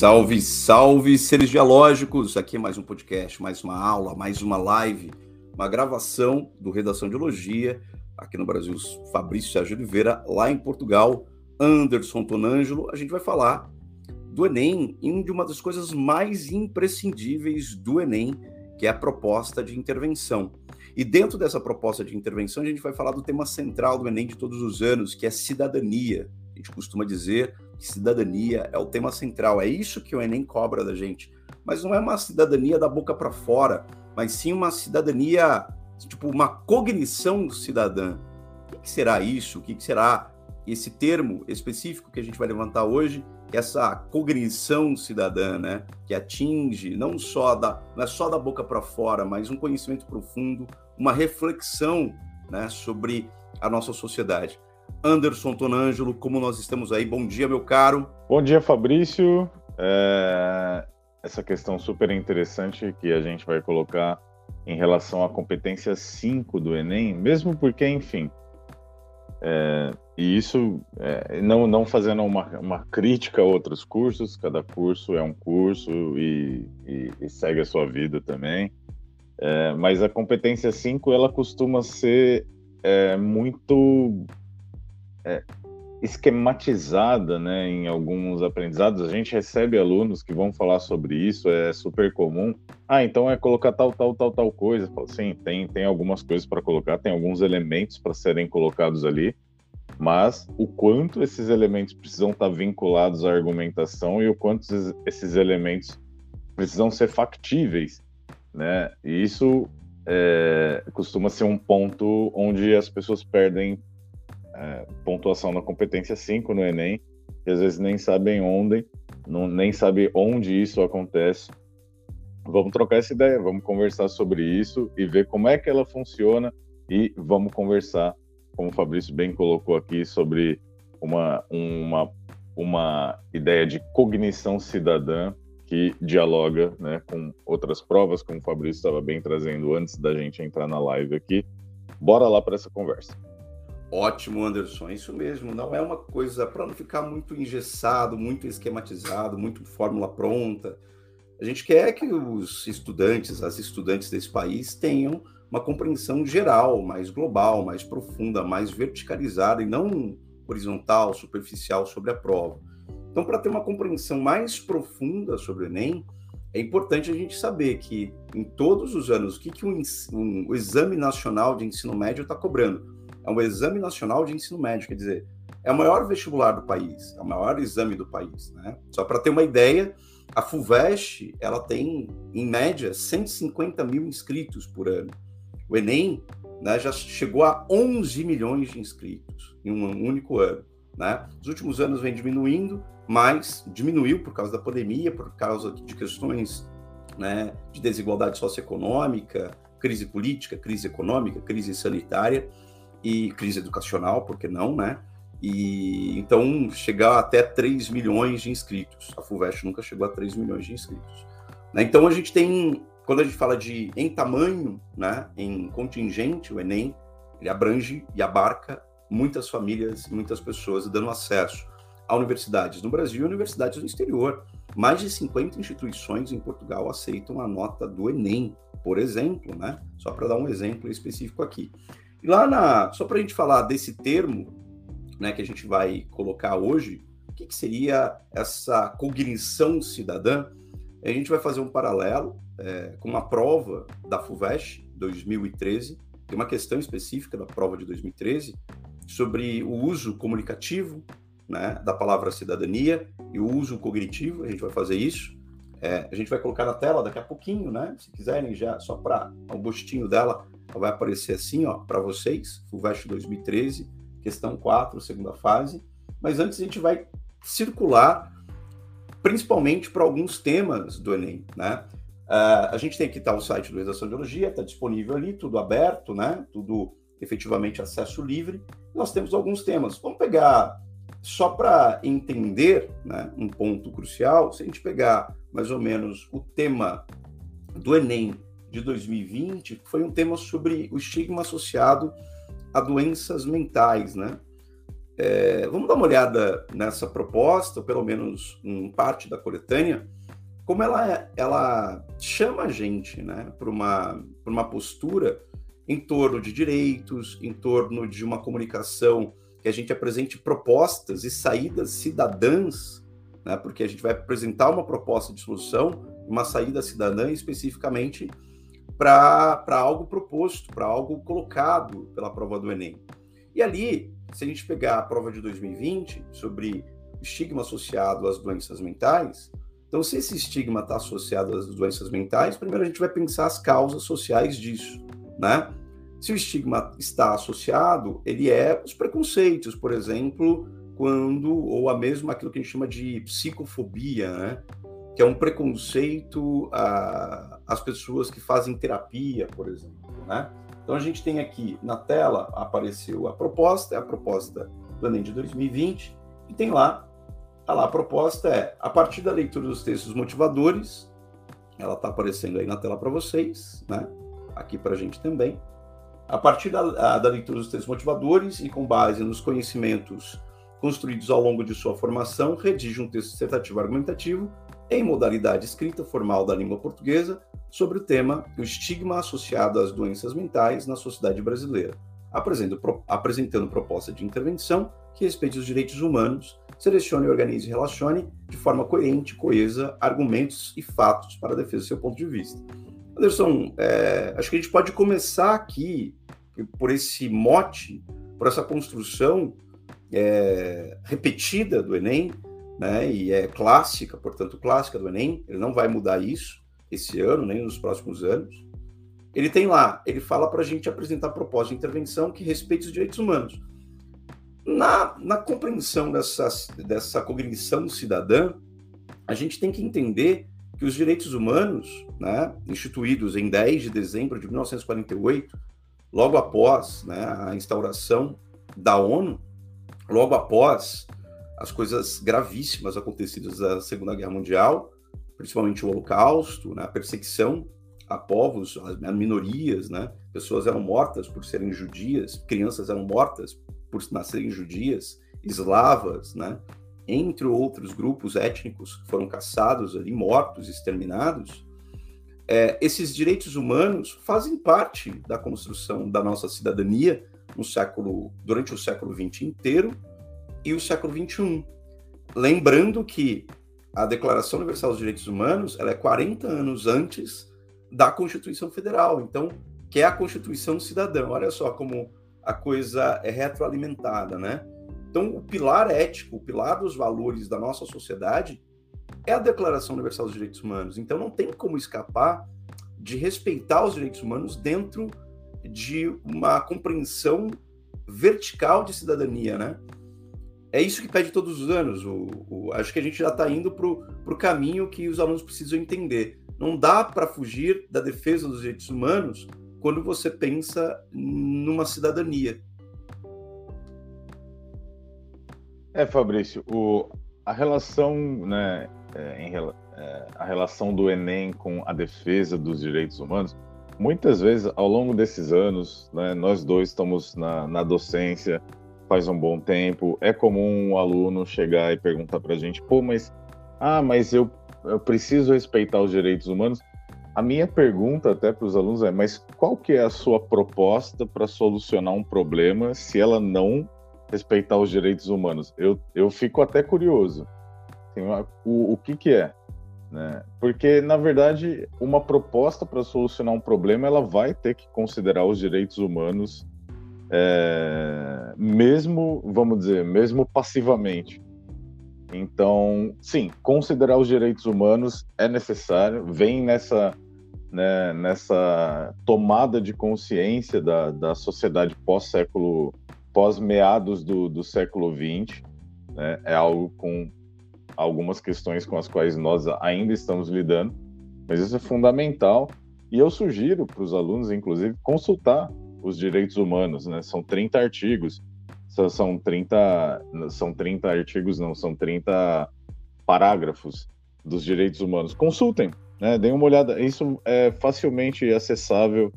Salve, salve, seres dialógicos! Aqui é mais um podcast, mais uma aula, mais uma live, uma gravação do Redação de Elogia, aqui no Brasil, Fabrício Sérgio Oliveira, lá em Portugal, Anderson Tonângelo. A gente vai falar do Enem e de uma das coisas mais imprescindíveis do Enem, que é a proposta de intervenção. E dentro dessa proposta de intervenção, a gente vai falar do tema central do Enem de todos os anos, que é cidadania. A gente costuma dizer que cidadania é o tema central, é isso que o Enem cobra da gente. Mas não é uma cidadania da boca para fora, mas sim uma cidadania, tipo, uma cognição cidadã. O que será isso? O que será esse termo específico que a gente vai levantar hoje? Essa cognição cidadã, né? Que atinge não só da, não é só da boca para fora, mas um conhecimento profundo, uma reflexão né, sobre a nossa sociedade. Anderson Tonângelo, como nós estamos aí? Bom dia, meu caro. Bom dia, Fabrício. É... Essa questão super interessante que a gente vai colocar em relação à competência 5 do Enem, mesmo porque, enfim, é... e isso é... não, não fazendo uma, uma crítica a outros cursos, cada curso é um curso e, e, e segue a sua vida também, é, mas a competência 5 ela costuma ser é, muito é, esquematizada né, em alguns aprendizados. A gente recebe alunos que vão falar sobre isso, é super comum. Ah, então é colocar tal, tal, tal, tal coisa. Sim, tem, tem algumas coisas para colocar, tem alguns elementos para serem colocados ali, mas o quanto esses elementos precisam estar tá vinculados à argumentação e o quanto esses elementos precisam ser factíveis, né? E isso é, costuma ser um ponto onde as pessoas perdem é, pontuação na competência 5 no Enem, que às vezes nem sabem onde, não, nem sabe onde isso acontece. Vamos trocar essa ideia, vamos conversar sobre isso e ver como é que ela funciona e vamos conversar, como o Fabrício bem colocou aqui, sobre uma, uma, uma ideia de cognição cidadã que dialoga né, com outras provas, como o Fabrício estava bem trazendo antes da gente entrar na live aqui. Bora lá para essa conversa. Ótimo, Anderson, é isso mesmo. Não é uma coisa para não ficar muito engessado, muito esquematizado, muito fórmula pronta. A gente quer que os estudantes, as estudantes desse país tenham uma compreensão geral, mais global, mais profunda, mais verticalizada e não horizontal, superficial sobre a prova. Então, para ter uma compreensão mais profunda sobre o Enem, é importante a gente saber que em todos os anos, o que, que um, um, o Exame Nacional de Ensino Médio está cobrando? É um exame nacional de ensino médio, quer dizer, é o maior vestibular do país, é o maior exame do país, né? Só para ter uma ideia, a FUVEST, ela tem, em média, 150 mil inscritos por ano. O Enem né, já chegou a 11 milhões de inscritos em um único ano. Né? Os últimos anos vem diminuindo, mas diminuiu por causa da pandemia, por causa de questões né, de desigualdade socioeconômica, crise política, crise econômica, crise sanitária, e crise educacional, por que não, né? E então chegar até 3 milhões de inscritos. A FUVEST nunca chegou a 3 milhões de inscritos. Né? Então a gente tem, quando a gente fala de em tamanho, né, em contingente, o Enem, ele abrange e abarca muitas famílias, muitas pessoas, dando acesso a universidades no Brasil e universidades no exterior. Mais de 50 instituições em Portugal aceitam a nota do Enem, por exemplo, né? Só para dar um exemplo específico aqui. E lá na. Só para a gente falar desse termo né, que a gente vai colocar hoje, o que, que seria essa cognição cidadã? A gente vai fazer um paralelo é, com uma prova da FUVEST 2013, tem uma questão específica da prova de 2013 sobre o uso comunicativo né, da palavra cidadania e o uso cognitivo, a gente vai fazer isso. É, a gente vai colocar na tela daqui a pouquinho, né? Se quiserem já, só para o um gostinho dela, vai aparecer assim, ó, para vocês, FUVEST 2013, questão 4, segunda fase. Mas antes a gente vai circular, principalmente para alguns temas do Enem, né? Uh, a gente tem aqui tá, o site do Redação de Biologia, está disponível ali, tudo aberto, né? Tudo efetivamente acesso livre. Nós temos alguns temas. Vamos pegar só para entender né, um ponto crucial, se a gente pegar mais ou menos o tema do Enem de 2020, foi um tema sobre o estigma associado a doenças mentais, né? é, vamos dar uma olhada nessa proposta, pelo menos em parte da coletânea, como ela, ela chama a gente né, para uma, uma postura em torno de direitos, em torno de uma comunicação que a gente apresente propostas e saídas cidadãs, né, porque a gente vai apresentar uma proposta de solução, uma saída cidadã especificamente para algo proposto, para algo colocado pela prova do Enem. E ali, se a gente pegar a prova de 2020 sobre estigma associado às doenças mentais, então, se esse estigma está associado às doenças mentais, primeiro a gente vai pensar as causas sociais disso, né? Se o estigma está associado, ele é os preconceitos, por exemplo, quando, ou a mesma aquilo que a gente chama de psicofobia, né? Que é um preconceito às pessoas que fazem terapia, por exemplo, né? Então a gente tem aqui na tela, apareceu a proposta, é a proposta do Enem de 2020, e tem lá Tá lá, a proposta é, a partir da leitura dos textos motivadores, ela está aparecendo aí na tela para vocês, né? Aqui para a gente também. A partir da, da leitura dos textos motivadores e com base nos conhecimentos construídos ao longo de sua formação, redige um texto dissertativo argumentativo em modalidade escrita formal da língua portuguesa sobre o tema o estigma associado às doenças mentais na sociedade brasileira, apresentando, proposta de intervenção que respeite os direitos humanos selecione, organize e relacione de forma coerente, coesa, argumentos e fatos para a defesa do seu ponto de vista. Anderson, é, acho que a gente pode começar aqui por esse mote, por essa construção é, repetida do Enem, né, e é clássica, portanto, clássica do Enem, ele não vai mudar isso esse ano, nem nos próximos anos. Ele tem lá, ele fala para a gente apresentar proposta de intervenção que respeite os direitos humanos. Na, na compreensão dessa, dessa cognição cidadã, a gente tem que entender que os direitos humanos, né, instituídos em 10 de dezembro de 1948, logo após né, a instauração da ONU, logo após as coisas gravíssimas acontecidas da Segunda Guerra Mundial, principalmente o Holocausto, né, a perseguição a povos, a minorias, né? Pessoas eram mortas por serem judias, crianças eram mortas por nascerem judias, eslavas, né? entre outros grupos étnicos que foram caçados ali, mortos, exterminados, é, esses direitos humanos fazem parte da construção da nossa cidadania no século, durante o século XX inteiro e o século XXI. Lembrando que a Declaração Universal dos Direitos Humanos ela é 40 anos antes da Constituição Federal, então que é a Constituição Cidadã. Olha só como a coisa é retroalimentada, né? Então, o pilar ético, o pilar dos valores da nossa sociedade é a Declaração Universal dos Direitos Humanos. Então, não tem como escapar de respeitar os direitos humanos dentro de uma compreensão vertical de cidadania, né? É isso que pede todos os anos. O, o acho que a gente já está indo para o caminho que os alunos precisam entender. Não dá para fugir da defesa dos direitos humanos quando você pensa numa cidadania. É, Fabrício, o, a relação, né, é, em, é, a relação do Enem com a defesa dos direitos humanos, muitas vezes ao longo desses anos, né, nós dois estamos na, na docência faz um bom tempo, é comum um aluno chegar e perguntar para a gente, pô, mas, ah, mas eu, eu preciso respeitar os direitos humanos. A minha pergunta até para os alunos é: mas qual que é a sua proposta para solucionar um problema se ela não respeitar os direitos humanos? Eu, eu fico até curioso. Uma, o, o que que é? Né? Porque na verdade uma proposta para solucionar um problema ela vai ter que considerar os direitos humanos, é, mesmo vamos dizer, mesmo passivamente. Então, sim, considerar os direitos humanos é necessário, vem nessa, né, nessa tomada de consciência da, da sociedade pós-século, pós-meados do, do século XX, né, é algo com algumas questões com as quais nós ainda estamos lidando, mas isso é fundamental e eu sugiro para os alunos, inclusive, consultar os direitos humanos, né? São 30 artigos são 30, são 30 artigos, não, são 30 parágrafos dos direitos humanos. Consultem, né? Deem uma olhada. Isso é facilmente acessável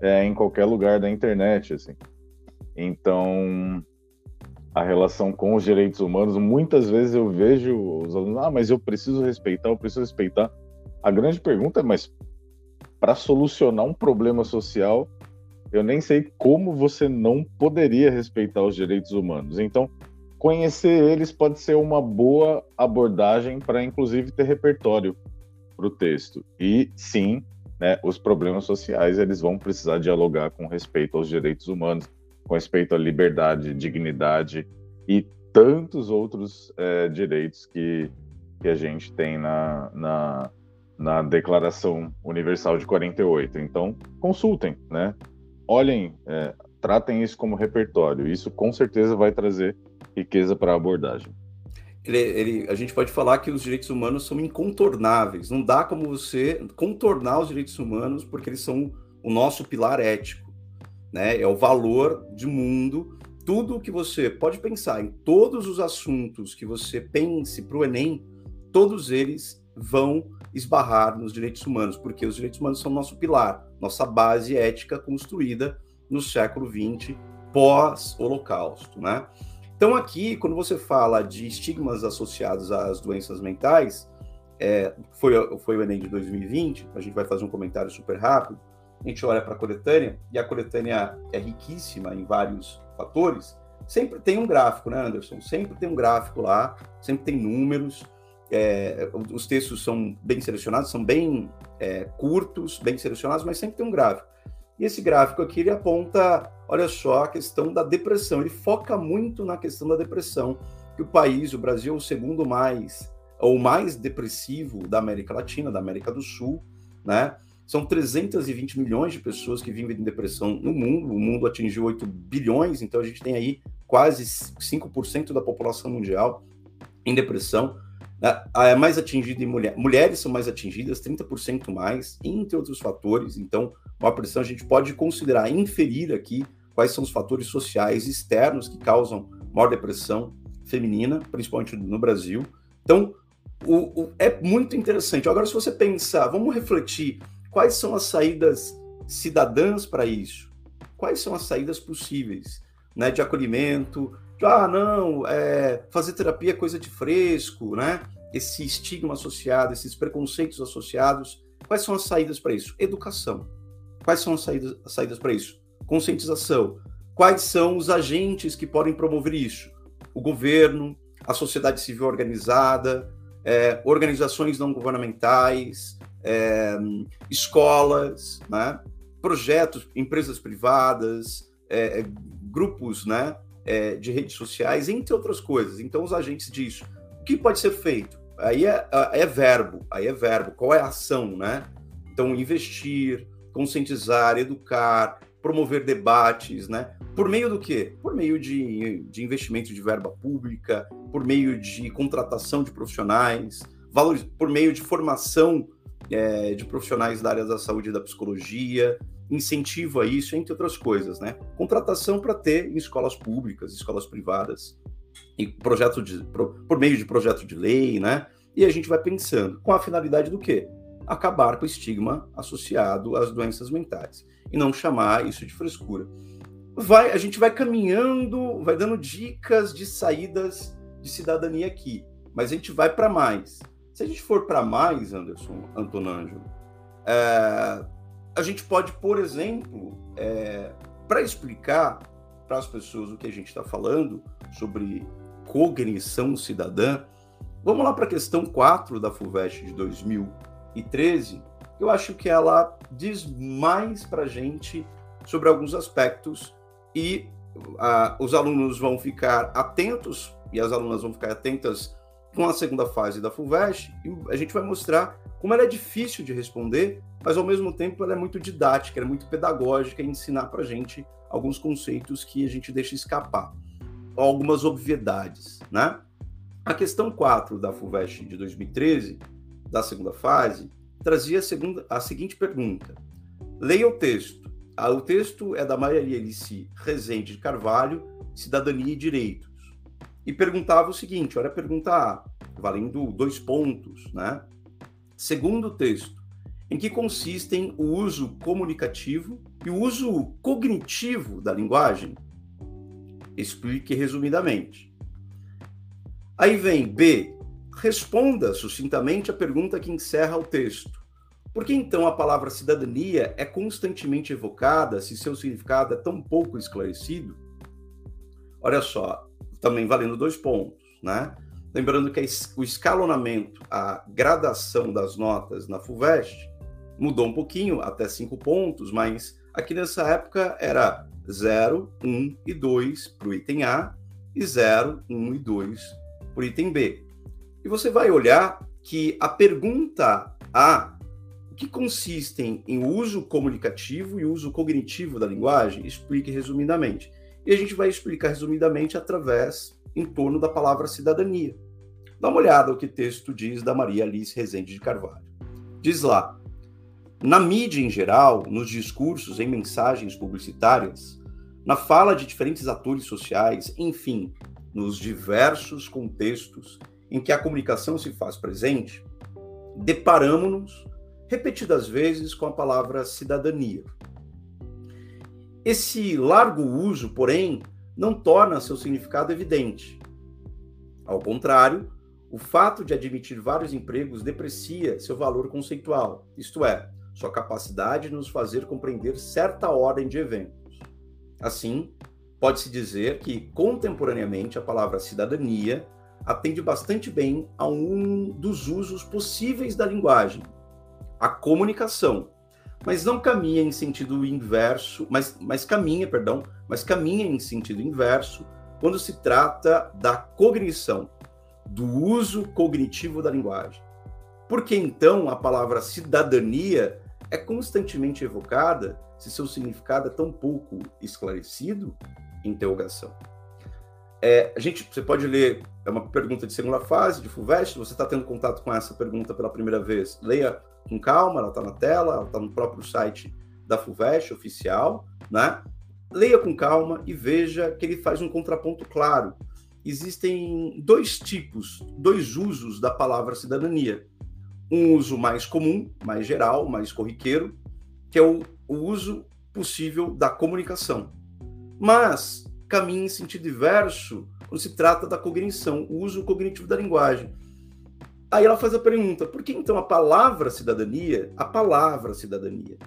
é, em qualquer lugar da internet, assim. Então, a relação com os direitos humanos. Muitas vezes eu vejo os alunos, ah, mas eu preciso respeitar, eu preciso respeitar. A grande pergunta é, mas para solucionar um problema social, eu nem sei como você não poderia respeitar os direitos humanos. Então, conhecer eles pode ser uma boa abordagem para, inclusive, ter repertório para o texto. E sim, né, os problemas sociais eles vão precisar dialogar com respeito aos direitos humanos, com respeito à liberdade, dignidade e tantos outros é, direitos que, que a gente tem na, na, na Declaração Universal de 48. Então, consultem, né? Olhem, é, tratem isso como repertório. Isso com certeza vai trazer riqueza para a abordagem. Ele, ele, a gente pode falar que os direitos humanos são incontornáveis. Não dá como você contornar os direitos humanos porque eles são o nosso pilar ético né? É o valor de mundo. Tudo que você pode pensar em todos os assuntos que você pense para o Enem, todos eles vão esbarrar nos direitos humanos, porque os direitos humanos são nosso pilar, nossa base ética construída no século XX, pós-Holocausto, né? Então, aqui, quando você fala de estigmas associados às doenças mentais, é, foi, foi o Enem de 2020, a gente vai fazer um comentário super rápido a gente olha para a coletânea, e a coletânea é riquíssima em vários fatores, sempre tem um gráfico, né, Anderson? Sempre tem um gráfico lá, sempre tem números, é, os textos são bem selecionados, são bem é, curtos, bem selecionados, mas sempre tem um gráfico. E esse gráfico aqui, ele aponta, olha só, a questão da depressão. Ele foca muito na questão da depressão, que o país, o Brasil, é o segundo mais, ou mais depressivo da América Latina, da América do Sul, né? São 320 milhões de pessoas que vivem de depressão no mundo. O mundo atingiu 8 bilhões, então a gente tem aí quase 5% da população mundial em depressão. É mais atingida em mulher. Mulheres são mais atingidas, 30% mais, entre outros fatores. Então, uma pressão a gente pode considerar, inferir aqui quais são os fatores sociais externos que causam maior depressão feminina, principalmente no Brasil. Então, o, o, é muito interessante. Agora, se você pensar, vamos refletir Quais são as saídas cidadãs para isso? Quais são as saídas possíveis? Né, de acolhimento, ah, não, é, fazer terapia é coisa de fresco, né? Esse estigma associado, esses preconceitos associados. Quais são as saídas para isso? Educação. Quais são as saídas, as saídas para isso? Conscientização. Quais são os agentes que podem promover isso? O governo, a sociedade civil organizada, é, organizações não governamentais, é, escolas, né? projetos, empresas privadas, é, é, grupos né? É, de redes sociais, entre outras coisas. Então, os agentes disso. O que pode ser feito? Aí é, é verbo, aí é verbo. Qual é a ação, né? Então, investir, conscientizar, educar, promover debates, né? Por meio do quê? Por meio de, de investimento de verba pública, por meio de contratação de profissionais, valores, por meio de formação é, de profissionais da área da saúde e da psicologia, incentiva isso, entre outras coisas, né? Contratação para ter em escolas públicas, escolas privadas, e projeto de, por, por meio de projeto de lei, né? E a gente vai pensando com a finalidade do quê? Acabar com o estigma associado às doenças mentais e não chamar isso de frescura. Vai, a gente vai caminhando, vai dando dicas de saídas de cidadania aqui, mas a gente vai para mais. Se a gente for para mais, Anderson, Antonângelo, é, a gente pode, por exemplo, é, para explicar para as pessoas o que a gente está falando sobre cognição cidadã, vamos lá para a questão 4 da FUVEST de 2013. Eu acho que ela diz mais para a gente sobre alguns aspectos e os alunos vão ficar atentos e as alunas vão ficar atentas com a segunda fase da FUVEST, a gente vai mostrar como ela é difícil de responder, mas ao mesmo tempo ela é muito didática, é muito pedagógica em ensinar para a gente alguns conceitos que a gente deixa escapar, algumas obviedades, né? A questão 4 da FUVEST de 2013, da segunda fase, trazia a, segunda, a seguinte pergunta. Leia o texto. Ah, o texto é da Maria Alice Rezende de Carvalho, Cidadania e Direito e perguntava o seguinte: olha a pergunta A, valendo dois pontos, né? Segundo texto, em que consistem o uso comunicativo e o uso cognitivo da linguagem? Explique resumidamente. Aí vem B. Responda sucintamente a pergunta que encerra o texto. Por que então a palavra cidadania é constantemente evocada se seu significado é tão pouco esclarecido? Olha só, também valendo dois pontos, né? Lembrando que o escalonamento, a gradação das notas na FUVEST mudou um pouquinho, até cinco pontos, mas aqui nessa época era 0, 1 um e 2 para o item A e 0, 1 um e 2 para o item B. E você vai olhar que a pergunta A, que consistem em uso comunicativo e uso cognitivo da linguagem, explique resumidamente. E a gente vai explicar resumidamente através, em torno da palavra cidadania. Dá uma olhada o que o texto diz da Maria Alice Rezende de Carvalho. Diz lá: na mídia em geral, nos discursos, em mensagens publicitárias, na fala de diferentes atores sociais, enfim, nos diversos contextos em que a comunicação se faz presente, deparamos-nos repetidas vezes com a palavra cidadania. Esse largo uso, porém, não torna seu significado evidente. Ao contrário, o fato de admitir vários empregos deprecia seu valor conceitual, isto é, sua capacidade de nos fazer compreender certa ordem de eventos. Assim, pode-se dizer que, contemporaneamente, a palavra cidadania atende bastante bem a um dos usos possíveis da linguagem, a comunicação, mas não caminha em sentido inverso, mas, mas caminha, perdão, mas caminha em sentido inverso quando se trata da cognição, do uso cognitivo da linguagem. Por que então a palavra cidadania é constantemente evocada se seu significado é tão pouco esclarecido? Interrogação. É, a gente, você pode ler, é uma pergunta de segunda fase, de FUVEST, você está tendo contato com essa pergunta pela primeira vez, leia com calma, ela está na tela, ela está no próprio site da FUVEST oficial, né? Leia com calma e veja que ele faz um contraponto claro. Existem dois tipos, dois usos da palavra cidadania um uso mais comum, mais geral, mais corriqueiro, que é o, o uso possível da comunicação. Mas caminha em sentido inverso quando se trata da cognição, o uso cognitivo da linguagem. Aí ela faz a pergunta: por que então a palavra cidadania, a palavra cidadania,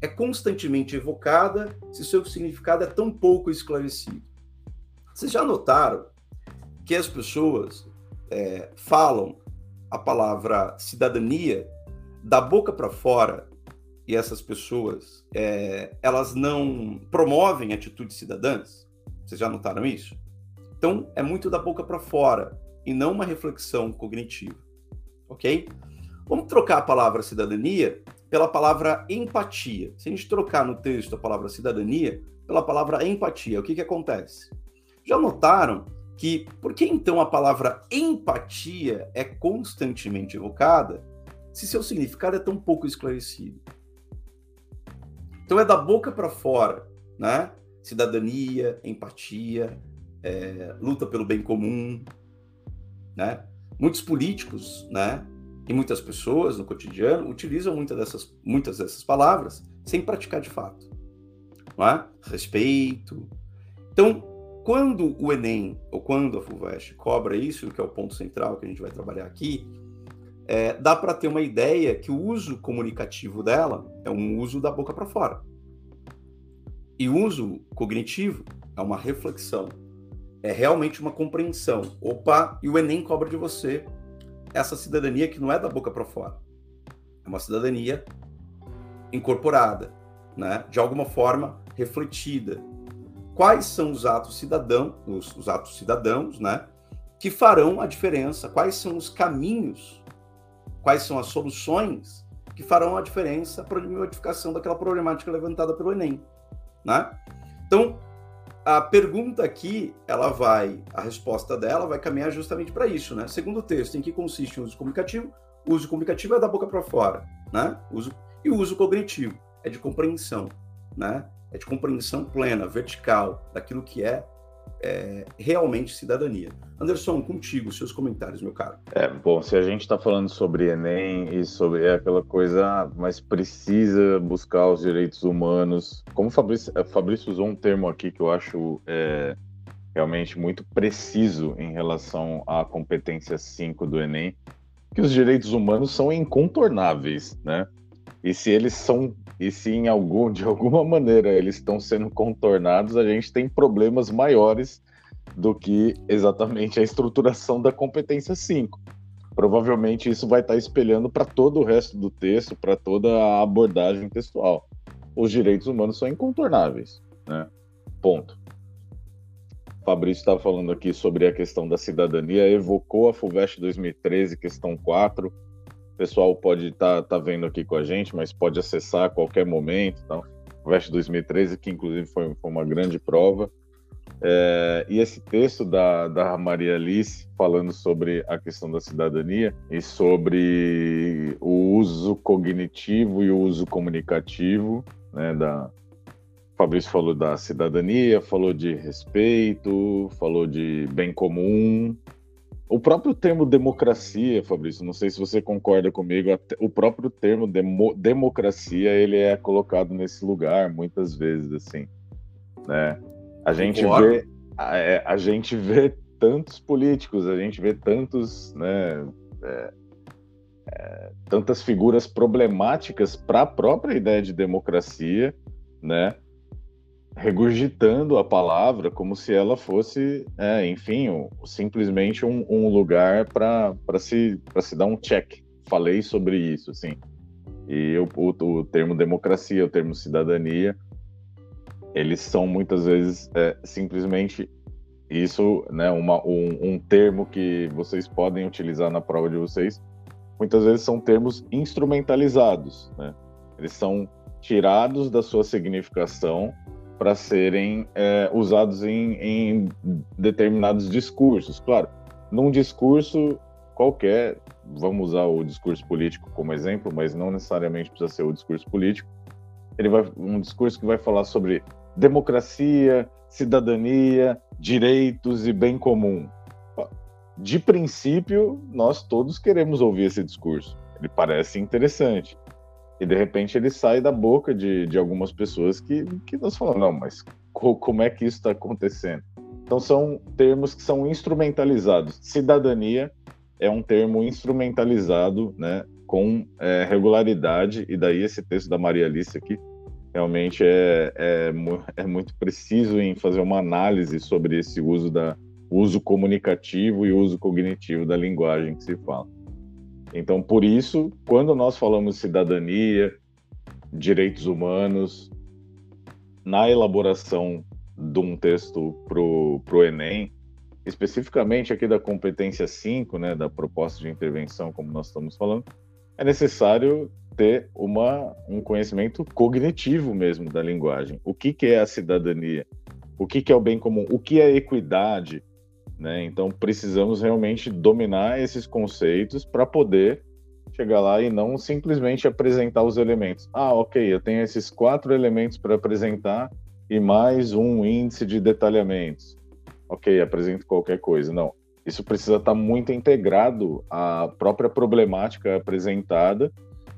é constantemente evocada se seu significado é tão pouco esclarecido? Vocês já notaram que as pessoas é, falam a palavra cidadania da boca para fora e essas pessoas é, elas não promovem atitudes cidadãs? Vocês já notaram isso? Então é muito da boca para fora e não uma reflexão cognitiva, ok? Vamos trocar a palavra cidadania pela palavra empatia. Se a gente trocar no texto a palavra cidadania pela palavra empatia, o que, que acontece? Já notaram que por que então a palavra empatia é constantemente evocada se seu significado é tão pouco esclarecido? Então é da boca para fora, né? Cidadania, empatia, é, luta pelo bem comum, né? Muitos políticos, né? E muitas pessoas no cotidiano utilizam muitas dessas, muitas dessas palavras sem praticar de fato. Não é? Respeito. Então, quando o Enem, ou quando a FUVEST cobra isso, que é o ponto central que a gente vai trabalhar aqui, é, dá para ter uma ideia que o uso comunicativo dela é um uso da boca para fora. E uso cognitivo é uma reflexão, é realmente uma compreensão. Opa, e o Enem cobra de você essa cidadania que não é da boca para fora. É uma cidadania incorporada, né? de alguma forma refletida, quais são os atos cidadãos, os, os atos cidadãos, né, que farão a diferença, quais são os caminhos, quais são as soluções que farão a diferença para a modificação daquela problemática levantada pelo Enem, né? Então, a pergunta aqui, ela vai, a resposta dela vai caminhar justamente para isso, né? Segundo o texto, em que consiste o uso comunicativo? O uso comunicativo é da boca para fora, né? Uso, e o uso cognitivo é de compreensão, né? é de compreensão plena, vertical, daquilo que é, é realmente cidadania. Anderson, contigo, seus comentários, meu caro. É, bom, se a gente está falando sobre Enem e sobre aquela coisa, mas precisa buscar os direitos humanos. Como o Fabrício, é, Fabrício usou um termo aqui que eu acho é, realmente muito preciso em relação à competência 5 do Enem, que os direitos humanos são incontornáveis, né? E se eles são, e se em algum, de alguma maneira eles estão sendo contornados, a gente tem problemas maiores do que exatamente a estruturação da competência 5. Provavelmente isso vai estar espelhando para todo o resto do texto, para toda a abordagem textual. Os direitos humanos são incontornáveis, né? Ponto. Fabrício estava falando aqui sobre a questão da cidadania, evocou a FUVEST 2013, questão 4. O pessoal pode estar tá, tá vendo aqui com a gente, mas pode acessar a qualquer momento. Então, FUVEST 2013, que inclusive foi, foi uma grande prova. É, e esse texto da, da Maria Alice falando sobre a questão da cidadania e sobre o uso cognitivo e o uso comunicativo né, da, Fabrício falou da cidadania, falou de respeito, falou de bem comum. O próprio termo democracia, Fabrício, não sei se você concorda comigo, o próprio termo demo, democracia, ele é colocado nesse lugar muitas vezes, assim, né? A gente vê, a, é, a, gente vê tantos políticos, a gente vê tantos, né, é, é, tantas figuras problemáticas para a própria ideia de democracia, né? Regurgitando a palavra como se ela fosse, é, enfim, um, simplesmente um, um lugar para se, se dar um check. Falei sobre isso, assim. E o, o, o, termo democracia, o termo cidadania, eles são muitas vezes é, simplesmente isso, né, uma, um, um termo que vocês podem utilizar na prova de vocês. Muitas vezes são termos instrumentalizados, né? Eles são tirados da sua significação para serem é, usados em, em, determinados discursos. Claro, num discurso qualquer, vamos usar o discurso político como exemplo, mas não necessariamente precisa ser o discurso político. Ele vai um discurso que vai falar sobre democracia, cidadania, direitos e bem comum. De princípio, nós todos queremos ouvir esse discurso. Ele parece interessante e de repente ele sai da boca de, de algumas pessoas que, que nós falamos, não, mas co como é que isso está acontecendo? Então são termos que são instrumentalizados. Cidadania é um termo instrumentalizado, né, com é, regularidade, e daí esse texto da Maria Alice aqui realmente é, é, é, muito preciso em fazer uma análise sobre esse uso da uso comunicativo e uso cognitivo da linguagem que se fala. Então, por isso, quando nós falamos cidadania, direitos humanos, na elaboração de um texto para o Enem, especificamente aqui da competência 5, né, da proposta de intervenção, como nós estamos falando, é necessário ter uma, um conhecimento cognitivo mesmo da linguagem. O que, que é a cidadania? O que, que é o bem comum? O que é equidade? Né? Então precisamos realmente dominar esses conceitos para poder chegar lá e não simplesmente apresentar os elementos. Ah, ok, eu tenho esses quatro elementos para apresentar e mais um índice de detalhamentos. Ok, apresento qualquer coisa. Não, isso precisa estar tá muito integrado à própria problemática apresentada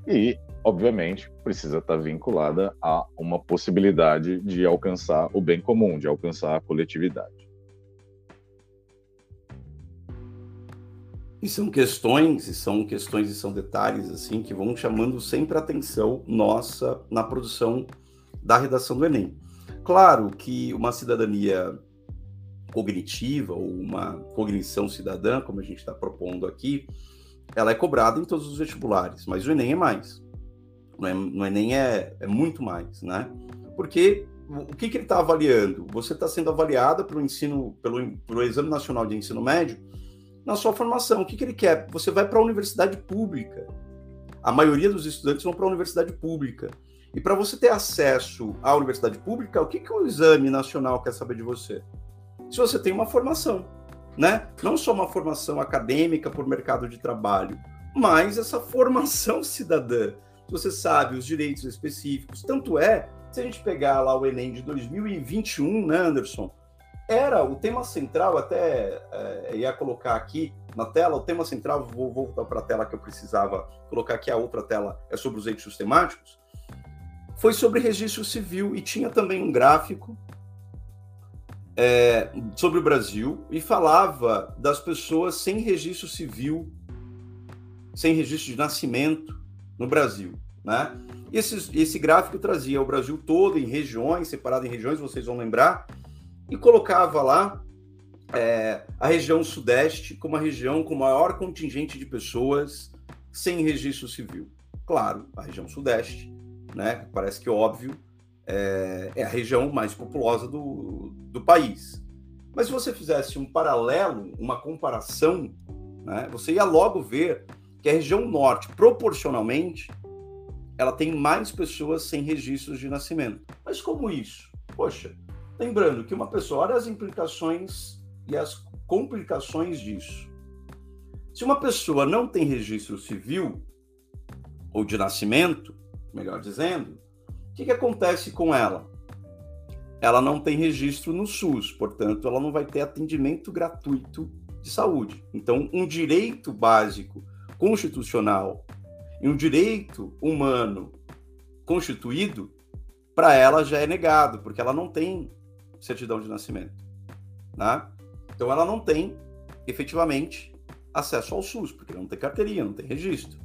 e, obviamente, precisa estar tá vinculada a uma possibilidade de alcançar o bem comum, de alcançar a coletividade. E são questões, e são questões e são detalhes assim que vão chamando sempre a atenção nossa na produção da redação do Enem. Claro que uma cidadania cognitiva ou uma cognição cidadã, como a gente está propondo aqui, ela é cobrada em todos os vestibulares, mas o Enem é mais. No Enem é, é muito mais, né? Porque o que, que ele está avaliando? Você está sendo avaliada pelo ensino, pelo, pelo Exame Nacional de Ensino Médio, na sua formação. O que, que ele quer? Você vai para a universidade pública. A maioria dos estudantes vão para a universidade pública. E para você ter acesso à universidade pública, o que, que o exame nacional quer saber de você? Se você tem uma formação, né? Não só uma formação acadêmica por mercado de trabalho, mas essa formação cidadã. Você sabe os direitos específicos. Tanto é, se a gente pegar lá o Enem de 2021, né, Anderson? Era o tema central, até é, ia colocar aqui na tela, o tema central, vou voltar para a tela que eu precisava colocar aqui, a outra tela é sobre os eixos temáticos, foi sobre registro civil e tinha também um gráfico é, sobre o Brasil e falava das pessoas sem registro civil, sem registro de nascimento no Brasil, né? Esse, esse gráfico trazia o Brasil todo em regiões, separado em regiões, vocês vão lembrar, e colocava lá é, a região sudeste como a região com maior contingente de pessoas sem registro civil. Claro, a região sudeste, né? Parece que óbvio, é, é a região mais populosa do, do país. Mas se você fizesse um paralelo, uma comparação, né, você ia logo ver que a região norte, proporcionalmente, ela tem mais pessoas sem registros de nascimento. Mas como isso? Poxa, lembrando que uma pessoa, olha as implicações e as complicações disso. Se uma pessoa não tem registro civil ou de nascimento, melhor dizendo, o que, que acontece com ela? Ela não tem registro no SUS, portanto, ela não vai ter atendimento gratuito de saúde. Então, um direito básico constitucional e um direito humano constituído, para ela já é negado, porque ela não tem certidão de nascimento. Né? Então, ela não tem, efetivamente, acesso ao SUS, porque não tem carteirinha, não tem registro.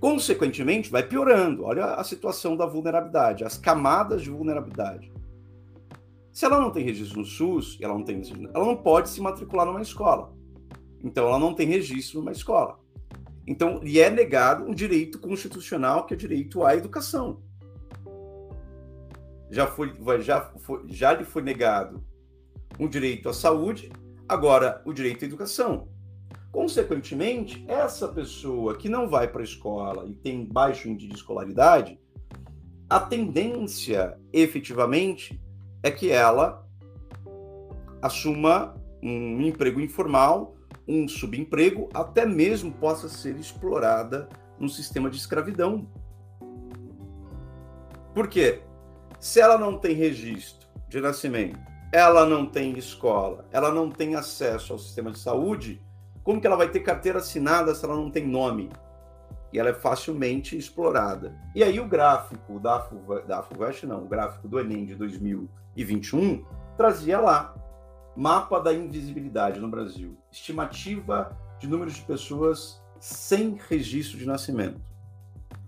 Consequentemente, vai piorando. Olha a situação da vulnerabilidade, as camadas de vulnerabilidade. Se ela não tem registro no SUS, ela não tem, ela não pode se matricular numa escola. Então, ela não tem registro numa escola. Então, lhe é negado um direito constitucional que é o direito à educação. Já foi, já foi, já lhe foi negado um direito à saúde, agora o direito à educação. Consequentemente, essa pessoa que não vai para a escola e tem baixo índice de escolaridade, a tendência, efetivamente, é que ela assuma um emprego informal, um subemprego, até mesmo possa ser explorada no sistema de escravidão. Por quê? Se ela não tem registro de nascimento, ela não tem escola, ela não tem acesso ao sistema de saúde, como que ela vai ter carteira assinada se ela não tem nome? E ela é facilmente explorada. E aí o gráfico da, FUV, da FUVEST, não, o gráfico do Enem de 2021 trazia lá mapa da invisibilidade no Brasil, estimativa de número de pessoas sem registro de nascimento.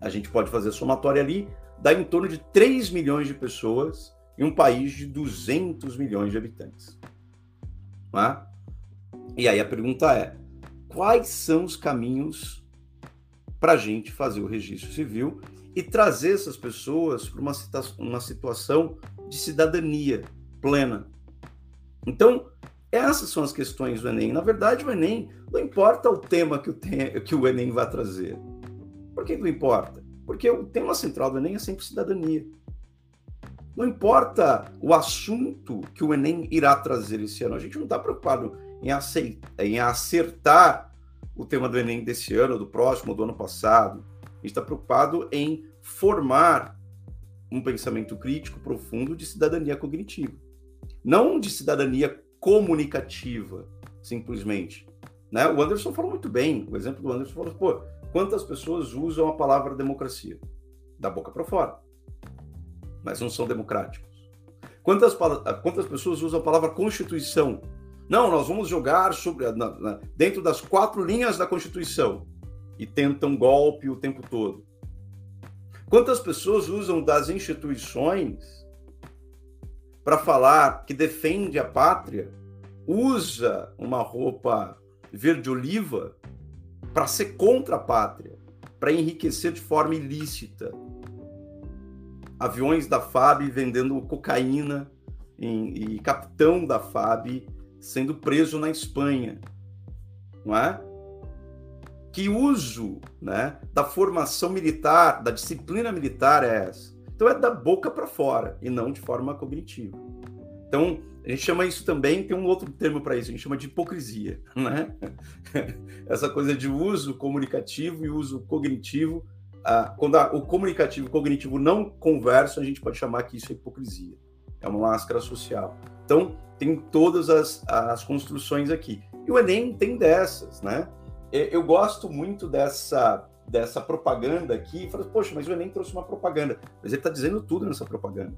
A gente pode fazer somatória ali, dá em torno de 3 milhões de pessoas em um país de 200 milhões de habitantes. É? E aí a pergunta é: quais são os caminhos para a gente fazer o registro civil e trazer essas pessoas para uma, uma situação de cidadania plena. Então, essas são as questões do Enem. Na verdade, o Enem não importa o tema que o, que o Enem vai trazer. Por que não importa? Porque o tema central do Enem é sempre cidadania. Não importa o assunto que o Enem irá trazer esse ano. A gente não está preocupado em, aceitar, em acertar o tema do Enem desse ano, do próximo, do ano passado. A gente está preocupado em formar um pensamento crítico profundo de cidadania cognitiva. Não de cidadania comunicativa, simplesmente. Né? O Anderson falou muito bem. O exemplo do Anderson falou: pô, quantas pessoas usam a palavra democracia? Da boca para fora. Mas não são democráticos. Quantas, quantas pessoas usam a palavra constituição? Não, nós vamos jogar sobre, na, na, dentro das quatro linhas da Constituição e tentam golpe o tempo todo. Quantas pessoas usam das instituições para falar que defende a pátria, usa uma roupa verde-oliva para ser contra a pátria, para enriquecer de forma ilícita? Aviões da FAB vendendo cocaína em, e capitão da FAB sendo preso na Espanha, não é? Que uso, né, da formação militar, da disciplina militar é essa? Então é da boca para fora e não de forma cognitiva. Então a gente chama isso também, tem um outro termo para isso, a gente chama de hipocrisia, né? Essa coisa de uso comunicativo e uso cognitivo. Quando o comunicativo e o cognitivo não conversam, a gente pode chamar que isso é hipocrisia. É uma máscara social. Então, tem todas as, as construções aqui. E o Enem tem dessas, né? Eu gosto muito dessa, dessa propaganda aqui. Falo, Poxa, mas o Enem trouxe uma propaganda. Mas ele está dizendo tudo nessa propaganda.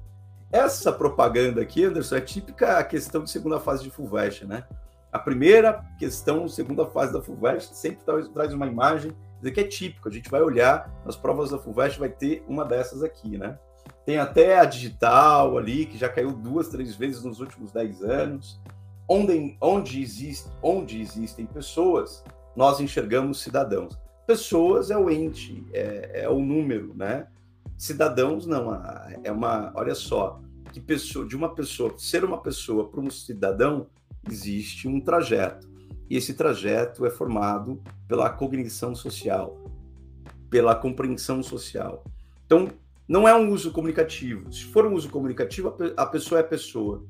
Essa propaganda aqui, Anderson, é típica a questão de segunda fase de FUVEST, né? A primeira questão, segunda fase da FUVEST, sempre traz uma imagem, dizer que é típico. A gente vai olhar nas provas da FUVEST, vai ter uma dessas aqui, né? Tem até a digital ali, que já caiu duas, três vezes nos últimos dez anos. Onde, onde, existe, onde existem pessoas, nós enxergamos cidadãos. Pessoas é o ente, é, é o número, né? Cidadãos não, é uma, olha só, que pessoa, de uma pessoa, ser uma pessoa para um cidadão, existe um trajeto. E esse trajeto é formado pela cognição social, pela compreensão social. Então, não é um uso comunicativo. Se for um uso comunicativo, a pessoa é a pessoa.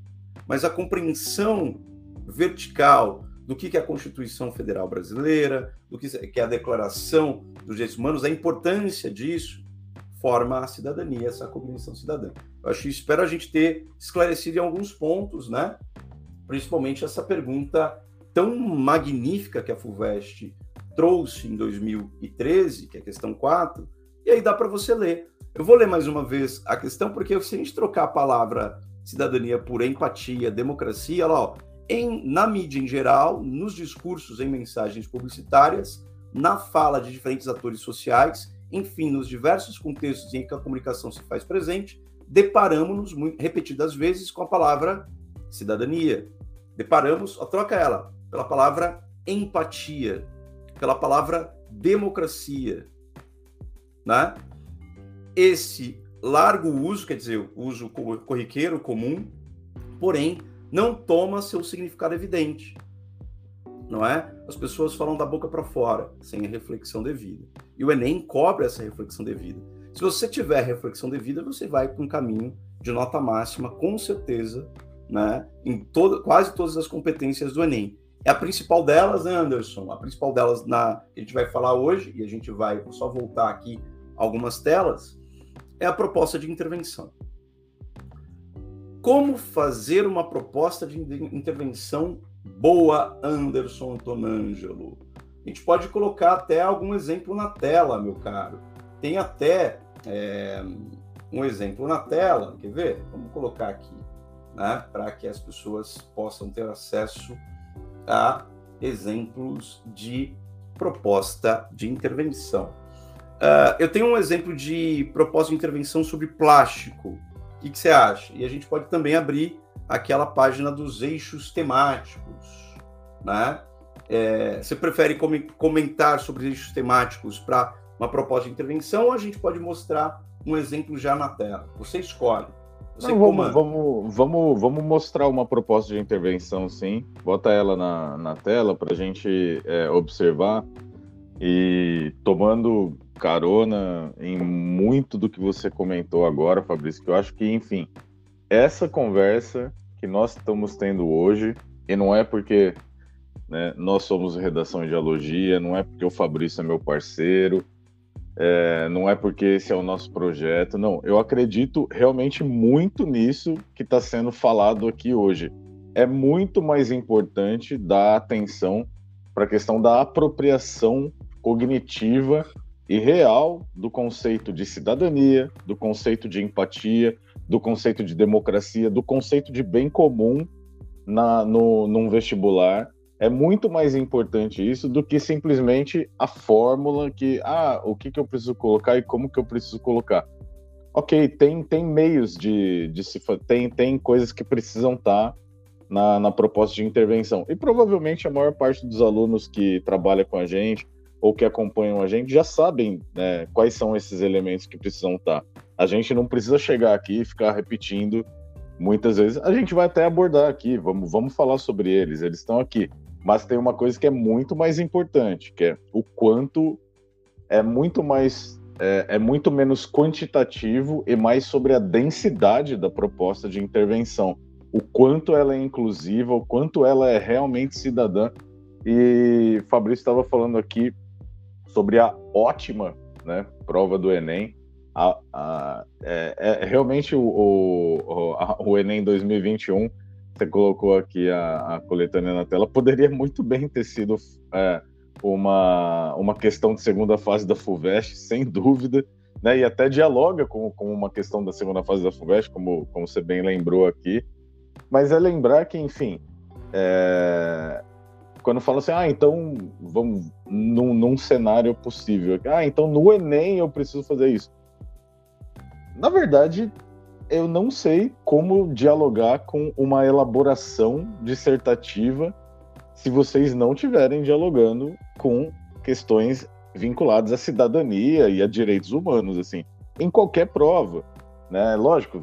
Mas a compreensão vertical do que é a Constituição Federal Brasileira, do que é a Declaração dos Direitos Humanos, a importância disso forma a cidadania, essa cognição cidadã. Eu acho, espero a gente ter esclarecido em alguns pontos, né? Principalmente essa pergunta tão magnífica que a FUVEST trouxe em 2013, que é a questão 4, e aí dá para você ler. Eu vou ler mais uma vez a questão, porque se a gente trocar a palavra cidadania por empatia, democracia, lá, ó, em, na mídia em geral, nos discursos, em mensagens publicitárias, na fala de diferentes atores sociais, enfim, nos diversos contextos em que a comunicação se faz presente, deparamos-nos repetidas vezes com a palavra cidadania. Deparamos, ó, troca ela, pela palavra empatia, pela palavra democracia. Né? Esse largo uso, quer dizer, o uso corriqueiro, comum, porém, não toma seu significado evidente. Não é? As pessoas falam da boca para fora, sem a reflexão devida. E o Enem cobra essa reflexão devida. Se você tiver reflexão devida, você vai para um caminho de nota máxima, com certeza, né, em todo, quase todas as competências do Enem. É a principal delas, né, Anderson? A principal delas na que a gente vai falar hoje, e a gente vai só voltar aqui algumas telas, é a proposta de intervenção. Como fazer uma proposta de intervenção boa, Anderson Tonângelo? A gente pode colocar até algum exemplo na tela, meu caro. Tem até é, um exemplo na tela, quer ver? Vamos colocar aqui, né, para que as pessoas possam ter acesso a exemplos de proposta de intervenção. Uh, eu tenho um exemplo de proposta de intervenção sobre plástico, o que, que, você acha? E a gente pode também abrir aquela página dos eixos temáticos, né? É, você prefere comentar sobre eixos temáticos para uma proposta de intervenção ou a gente pode mostrar um exemplo já na tela? Você escolhe. Você Não, vamos, vamos, vamos, vamos mostrar uma proposta de intervenção, sim. Bota ela na, na tela para a gente é, observar. E tomando carona em muito do que você comentou agora, Fabrício, que eu acho que, enfim, essa conversa que nós estamos tendo hoje, e não é porque né, nós somos redação de dialogia, não é porque o Fabrício é meu parceiro, é, não é porque esse é o nosso projeto, não. Eu acredito realmente muito nisso que está sendo falado aqui hoje. É muito mais importante dar atenção para a questão da apropriação cognitiva e real do conceito de cidadania, do conceito de empatia, do conceito de democracia, do conceito de bem comum na, no, num vestibular. É muito mais importante isso do que simplesmente a fórmula que, ah, o que, que eu preciso colocar e como que eu preciso colocar. Ok, tem, tem meios de, de se tem, tem coisas que precisam estar tá na, na proposta de intervenção. E provavelmente a maior parte dos alunos que trabalha com a gente, ou que acompanham a gente já sabem né, quais são esses elementos que precisam estar. A gente não precisa chegar aqui e ficar repetindo muitas vezes. A gente vai até abordar aqui, vamos, vamos falar sobre eles, eles estão aqui. Mas tem uma coisa que é muito mais importante, que é o quanto é muito mais é, é muito menos quantitativo e mais sobre a densidade da proposta de intervenção. O quanto ela é inclusiva, o quanto ela é realmente cidadã. E Fabrício estava falando aqui sobre a ótima né, prova do Enem. A, a, é, é, realmente o, o, a, o, Enem 2021, você colocou aqui a, a, coletânea na tela, poderia muito bem ter sido é, uma, uma questão de segunda fase da FUVEST, sem dúvida. né, e até dialoga com, com uma questão da segunda fase da FUVEST, como, como você bem lembrou aqui, mas é lembrar que, enfim, é... quando fala assim, ah, então vamos num, num cenário possível, ah, então no Enem eu preciso fazer isso. Na verdade, eu não sei como dialogar com uma elaboração dissertativa se vocês não estiverem dialogando com questões vinculadas à cidadania e a direitos humanos, assim, em qualquer prova, né? Lógico,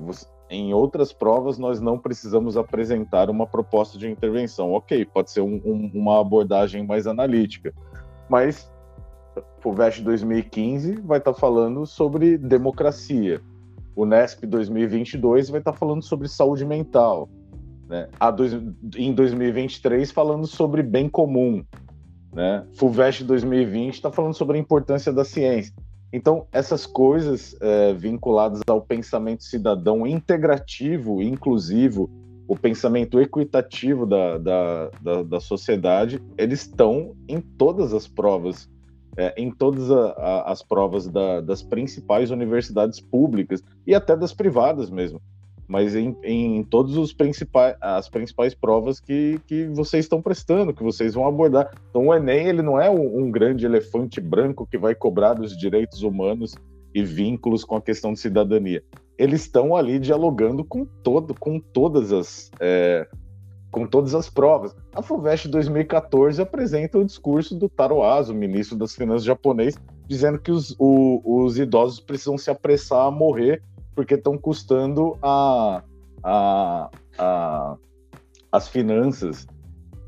em outras provas nós não precisamos apresentar uma proposta de intervenção. Ok, pode ser um, um, uma abordagem mais analítica, mas o VEST 2015 vai estar falando sobre democracia. O NESP 2022 vai estar falando sobre saúde mental. Né? A dois, em 2023 falando sobre bem comum. Né? FUVEST 2020 está falando sobre a importância da ciência. Então, essas coisas é, vinculadas ao pensamento cidadão integrativo, inclusivo, o pensamento equitativo da, da, da, da sociedade, eles estão em todas as provas, é, em todas a, a, as provas da, das principais universidades públicas e até das privadas mesmo mas em, em todos os principais as principais provas que, que vocês estão prestando, que vocês vão abordar. Então o Enem ele não é um, um, grande elefante branco que vai cobrar dos direitos humanos e vínculos com a questão de cidadania. Eles estão ali dialogando com todo, com todas as é, com todas as provas. A FUVEST 2014 apresenta o discurso do Taro Aso, ministro das Finanças japonês, dizendo que os, o, os idosos precisam se apressar a morrer porque estão custando a, a, a, as finanças.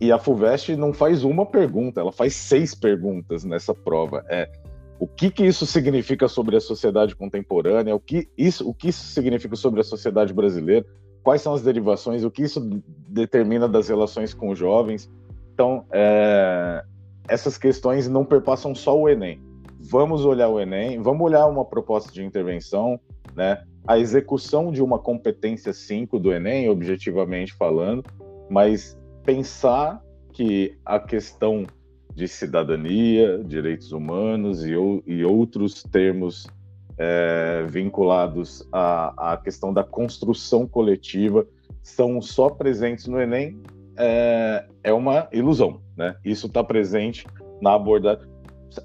E a FUVEST não faz uma pergunta, ela faz seis perguntas nessa prova. É o que, que isso significa sobre a sociedade contemporânea, o que, isso, o que isso significa sobre a sociedade brasileira, quais são as derivações, o que isso determina das relações com os jovens. Então, é, essas questões não perpassam só o Enem. Vamos olhar o Enem, vamos olhar uma proposta de intervenção, né? A execução de uma competência 5 do Enem, objetivamente falando, mas pensar que a questão de cidadania, direitos humanos e, e outros termos é, vinculados à, à, questão da construção coletiva são só presentes no Enem é, é uma ilusão, né? Isso está presente na abordagem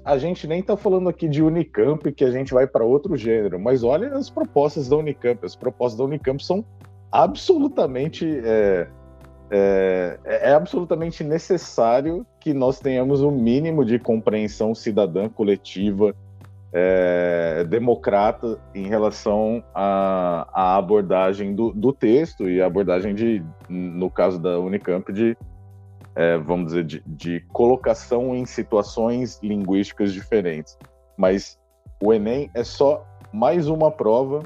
a gente nem está falando aqui de Unicamp, que a gente vai para outro gênero, mas olha as propostas da Unicamp. As propostas da Unicamp são absolutamente. É, é, é absolutamente necessário que nós tenhamos o um mínimo de compreensão cidadã coletiva, é, democrata, em relação à, à abordagem do, do, texto e a abordagem de, no caso da Unicamp, de é, vamos dizer, de, de colocação em situações linguísticas diferentes. Mas o Enem é só mais uma prova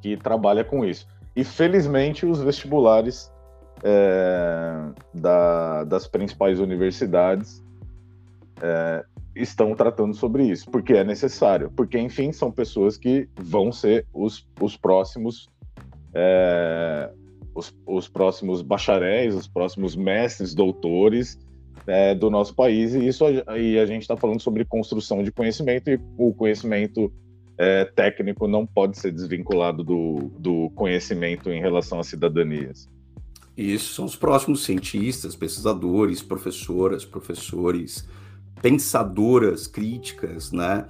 que trabalha com isso. E felizmente os vestibulares é, da, das principais universidades é, estão tratando sobre isso, porque é necessário, porque enfim são pessoas que vão ser os, os próximos é, os, os próximos bacharéis, os próximos mestres, doutores é, do nosso país, e isso e a gente está falando sobre construção de conhecimento, e o conhecimento é, técnico não pode ser desvinculado do, do conhecimento em relação às cidadanias. Isso são os próximos cientistas, pesquisadores, professoras, professores, pensadoras críticas, né?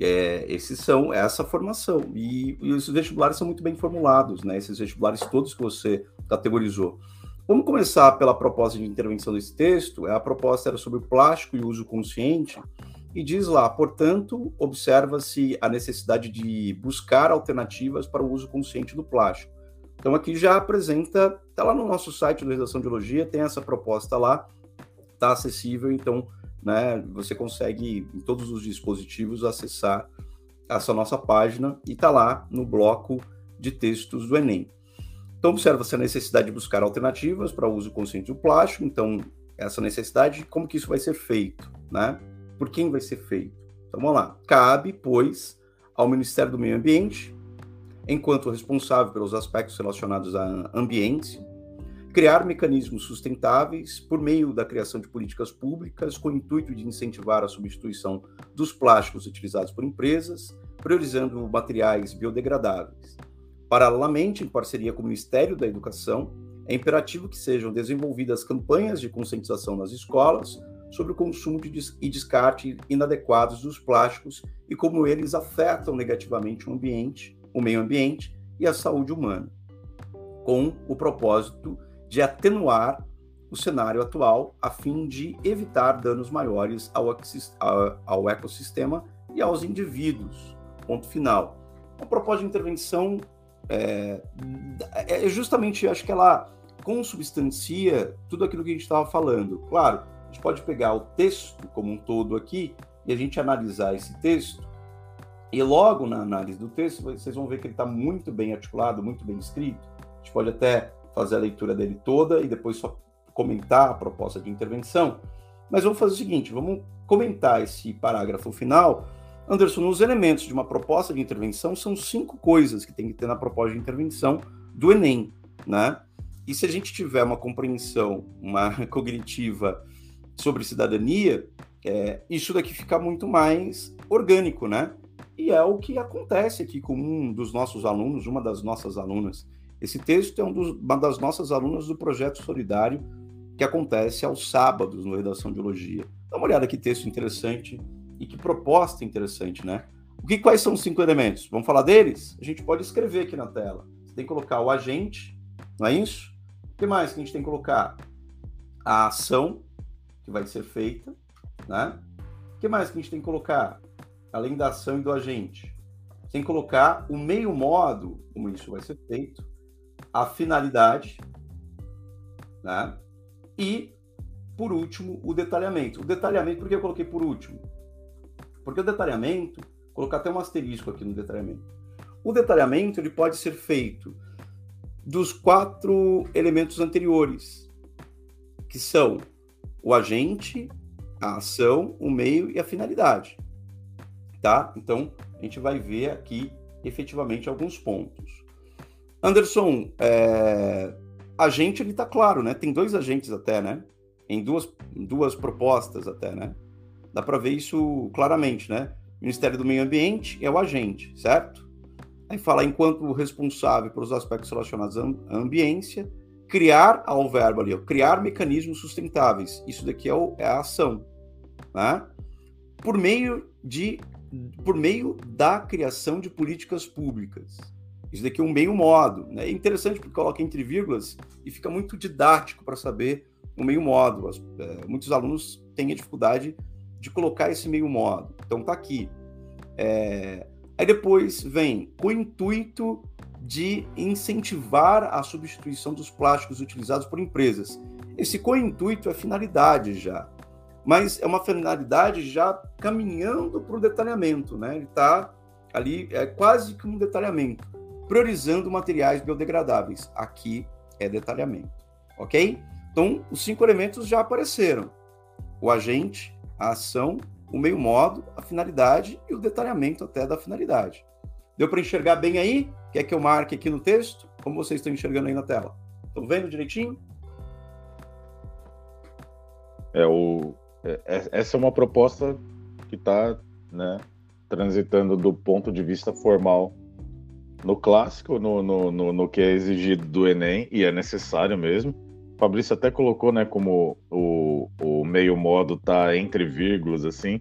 É, esses são essa formação. E, e, os vestibulares são muito bem formulados, né? Esses vestibulares todos que você categorizou. Vamos começar pela proposta de intervenção desse texto. A proposta era sobre plástico e uso consciente. E diz lá, portanto, observa-se a necessidade de buscar alternativas para o uso consciente do plástico. Então, aqui já apresenta, está lá no nosso site do Redação de Biologia, tem essa proposta lá, está acessível, então né? Você consegue em todos os dispositivos acessar essa nossa página e está lá no bloco de textos do Enem. Então observa-se a necessidade de buscar alternativas para o uso consciente do plástico. Então essa necessidade, como que isso vai ser feito, né? Por quem vai ser feito? Então vamos lá. Cabe, pois, ao Ministério do Meio Ambiente, enquanto responsável pelos aspectos relacionados a ambiente, criar mecanismos sustentáveis por meio da criação de políticas públicas com o intuito de incentivar a substituição dos plásticos utilizados por empresas, priorizando materiais biodegradáveis. Paralelamente, em parceria com o Ministério da Educação, é imperativo que sejam desenvolvidas campanhas de conscientização nas escolas sobre o consumo de e descarte inadequados dos plásticos e como eles afetam negativamente o ambiente, o meio ambiente e a saúde humana, com o propósito de atenuar o cenário atual a fim de evitar danos maiores ao, ecossistema e aos indivíduos. Ponto final. A proposta de intervenção é, é justamente, acho que ela consubstancia tudo aquilo que a gente estava falando. Claro, a gente pode pegar o texto como um todo aqui e a gente analisar esse texto. E logo na análise do texto, vocês vão ver que ele está muito bem articulado, muito bem escrito. A gente pode até fazer a leitura dele toda e depois só comentar a proposta de intervenção. Mas vamos fazer o seguinte: vamos comentar esse parágrafo final. Anderson, os elementos de uma proposta de intervenção são cinco coisas que tem que ter na proposta de intervenção do Enem, né? E se a gente tiver uma compreensão, uma cognitiva sobre cidadania, é, isso daqui fica muito mais orgânico, né? E é o que acontece aqui com um dos nossos alunos, uma das nossas alunas. Esse texto é um dos, uma das nossas alunas do projeto solidário que acontece aos sábados no Redação de Biologia. Dá uma olhada que texto interessante e que proposta interessante, né? O que, quais são os cinco elementos? Vamos falar deles? A gente pode escrever aqui na tela. Você tem que colocar o agente, não é isso? O que mais que a gente tem que colocar? A ação que vai ser feita, né? O que mais que a gente tem que colocar? Além da ação e do agente. Tem que colocar o meio modo, como isso vai ser feito, a finalidade, né? E, por último, o detalhamento. O detalhamento, por que eu coloquei por último? Porque o detalhamento, colocar até um asterisco aqui no detalhamento. O detalhamento ele pode ser feito dos quatro elementos anteriores, que são o agente, a ação, o meio e a finalidade. Tá? Então, a gente vai ver aqui efetivamente alguns pontos. Anderson, é, agente ele tá claro, né? Tem dois agentes até, né? Em duas, duas propostas até, né? Dá para ver isso claramente, né? Ministério do Meio Ambiente é o agente, certo? Aí fala enquanto responsável pelos aspectos relacionados à ambiência, criar ao verbo ali, ó, criar mecanismos sustentáveis. Isso daqui é, o, é a ação, né? Por meio de por meio da criação de políticas públicas. Isso daqui é um meio modo. Né? É interessante porque coloca entre vírgulas e fica muito didático para saber o meio modo. As, é, muitos alunos têm a dificuldade de colocar esse meio modo. Então tá aqui. É... Aí depois vem o intuito de incentivar a substituição dos plásticos utilizados por empresas. Esse co-intuito é finalidade já, mas é uma finalidade já caminhando para o detalhamento, né? Ele está ali, é quase que um detalhamento priorizando materiais biodegradáveis. Aqui é detalhamento, ok? Então, os cinco elementos já apareceram: o agente, a ação, o meio modo, a finalidade e o detalhamento até da finalidade. Deu para enxergar bem aí? Quer que eu marque aqui no texto? Como vocês estão enxergando aí na tela? Estão vendo direitinho? É, o, é, é essa é uma proposta que está né, transitando do ponto de vista formal no clássico, no, no, no, no, que é exigido do Enem, e é necessário mesmo. O Fabrício até colocou, né, como o, o meio modo tá entre vírgulas, assim.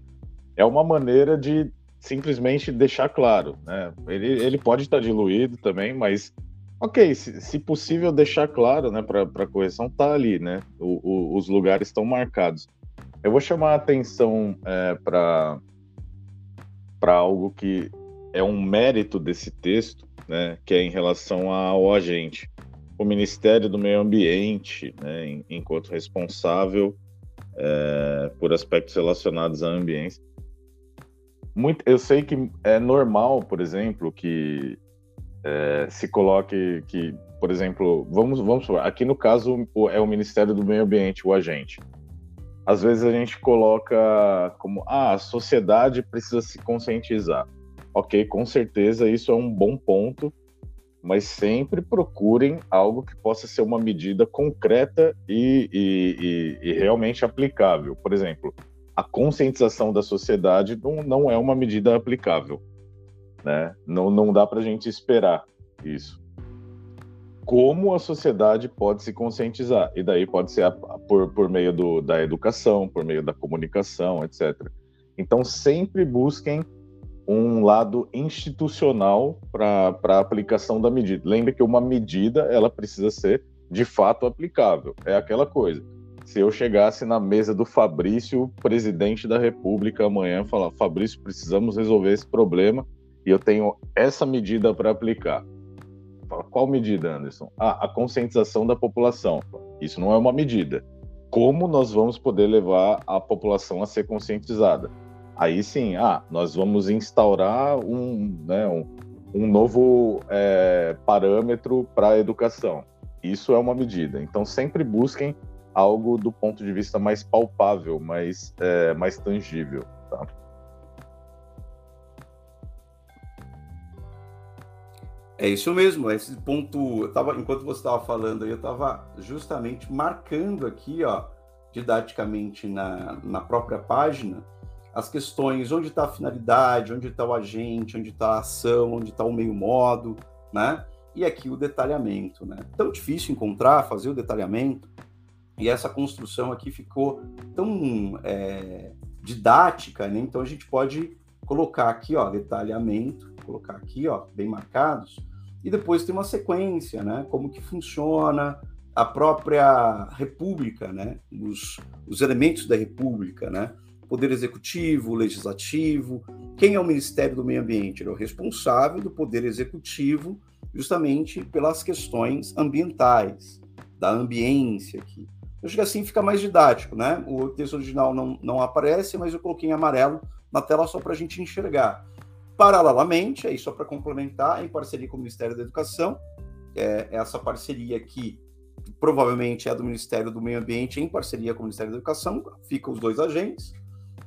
É uma maneira de simplesmente deixar claro, né? Ele, ele pode estar diluído também, mas ok, se, se possível deixar claro, né, para correção tá ali, né? O, o, os lugares estão marcados. Eu vou chamar a atenção é, para para algo que é um mérito desse texto, né, que é em relação ao agente. O Ministério do Meio Ambiente, né, enquanto responsável é, por aspectos relacionados à ambiência. Muito, eu sei que é normal, por exemplo, que é, se coloque que, por exemplo, vamos, vamos aqui no caso é o Ministério do Meio Ambiente, o agente. Às vezes a gente coloca como ah, a sociedade precisa se conscientizar ok, com certeza isso é um bom ponto, mas sempre procurem algo que possa ser uma medida concreta e, e, e, e realmente aplicável. Por exemplo, a conscientização da sociedade não, não é uma medida aplicável. né? Não, não dá para a gente esperar isso. Como a sociedade pode se conscientizar? E daí pode ser a, a, por, por meio do, da educação, por meio da comunicação, etc. Então, sempre busquem um lado institucional para a aplicação da medida. Lembre que uma medida ela precisa ser de fato aplicável. É aquela coisa. Se eu chegasse na mesa do Fabrício, presidente da República, amanhã, falar: Fabrício, precisamos resolver esse problema e eu tenho essa medida para aplicar. Fala, qual medida, Anderson? Ah, a conscientização da população. Isso não é uma medida. Como nós vamos poder levar a população a ser conscientizada? Aí sim, ah, nós vamos instaurar um, né, um, um novo é, parâmetro para a educação. Isso é uma medida. Então, sempre busquem algo do ponto de vista mais palpável, mais, é, mais tangível. Tá? É isso mesmo, esse ponto, tava, enquanto você estava falando eu estava justamente marcando aqui, ó, didaticamente na, na própria página, as questões, onde está a finalidade, onde está o agente, onde está a ação, onde está o meio modo, né? E aqui o detalhamento, né? Tão difícil encontrar, fazer o detalhamento, e essa construção aqui ficou tão é, didática, né? Então a gente pode colocar aqui, ó, detalhamento, colocar aqui, ó, bem marcados, e depois tem uma sequência, né? Como que funciona a própria república, né? Os, os elementos da república, né? Poder executivo, legislativo. Quem é o Ministério do Meio Ambiente? Ele é o responsável do poder executivo justamente pelas questões ambientais, da ambiência aqui. Eu acho que assim fica mais didático, né? O texto original não, não aparece, mas eu coloquei em amarelo na tela só para a gente enxergar. Paralelamente, aí só para complementar, em parceria com o Ministério da Educação, é, essa parceria aqui provavelmente é do Ministério do Meio Ambiente em parceria com o Ministério da Educação, ficam os dois agentes.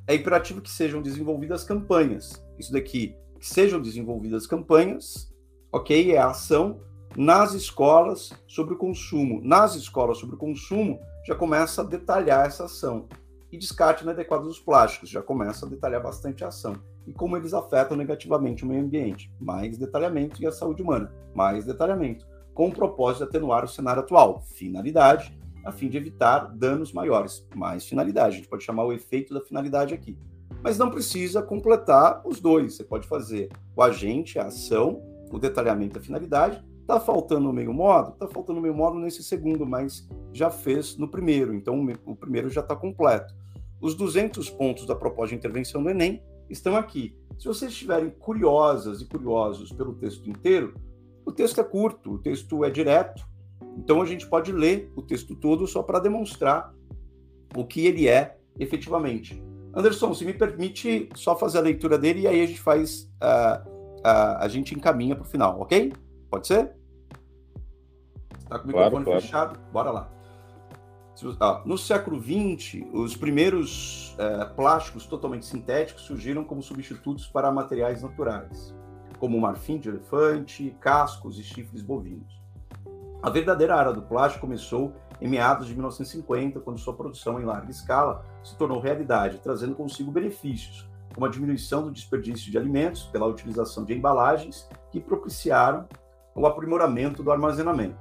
É imperativo que sejam desenvolvidas campanhas. Isso daqui, que sejam desenvolvidas campanhas, ok? É a ação nas escolas sobre o consumo. Nas escolas sobre o consumo, já começa a detalhar essa ação. E descarte inadequado dos plásticos, já começa a detalhar bastante a ação e como eles afetam negativamente o meio ambiente. Mais detalhamento e a saúde humana. Mais detalhamento. Com o propósito de atenuar o cenário atual. Finalidade, a fim de evitar danos maiores. Mais finalidade. A gente pode chamar o efeito da finalidade aqui. Mas não precisa completar os dois. Você pode fazer o agente, a ação, o detalhamento da finalidade. Está faltando o meio modo? Está faltando o meio modo nesse segundo, mas já fez no primeiro. Então o primeiro já está completo. Os 200 pontos da proposta de intervenção do Enem estão aqui. Se vocês estiverem curiosas e curiosos pelo texto inteiro, o texto é curto, o texto é direto, então a gente pode ler o texto todo só para demonstrar o que ele é efetivamente. Anderson, se me permite só fazer a leitura dele e aí a gente faz, uh, uh, a gente encaminha para o final, ok? Pode ser? Está com o microfone claro, fechado? Bora lá. No século XX, os primeiros é, plásticos totalmente sintéticos surgiram como substitutos para materiais naturais, como marfim de elefante, cascos e chifres bovinos. A verdadeira era do plástico começou em meados de 1950, quando sua produção em larga escala se tornou realidade, trazendo consigo benefícios, como a diminuição do desperdício de alimentos pela utilização de embalagens que propiciaram o aprimoramento do armazenamento.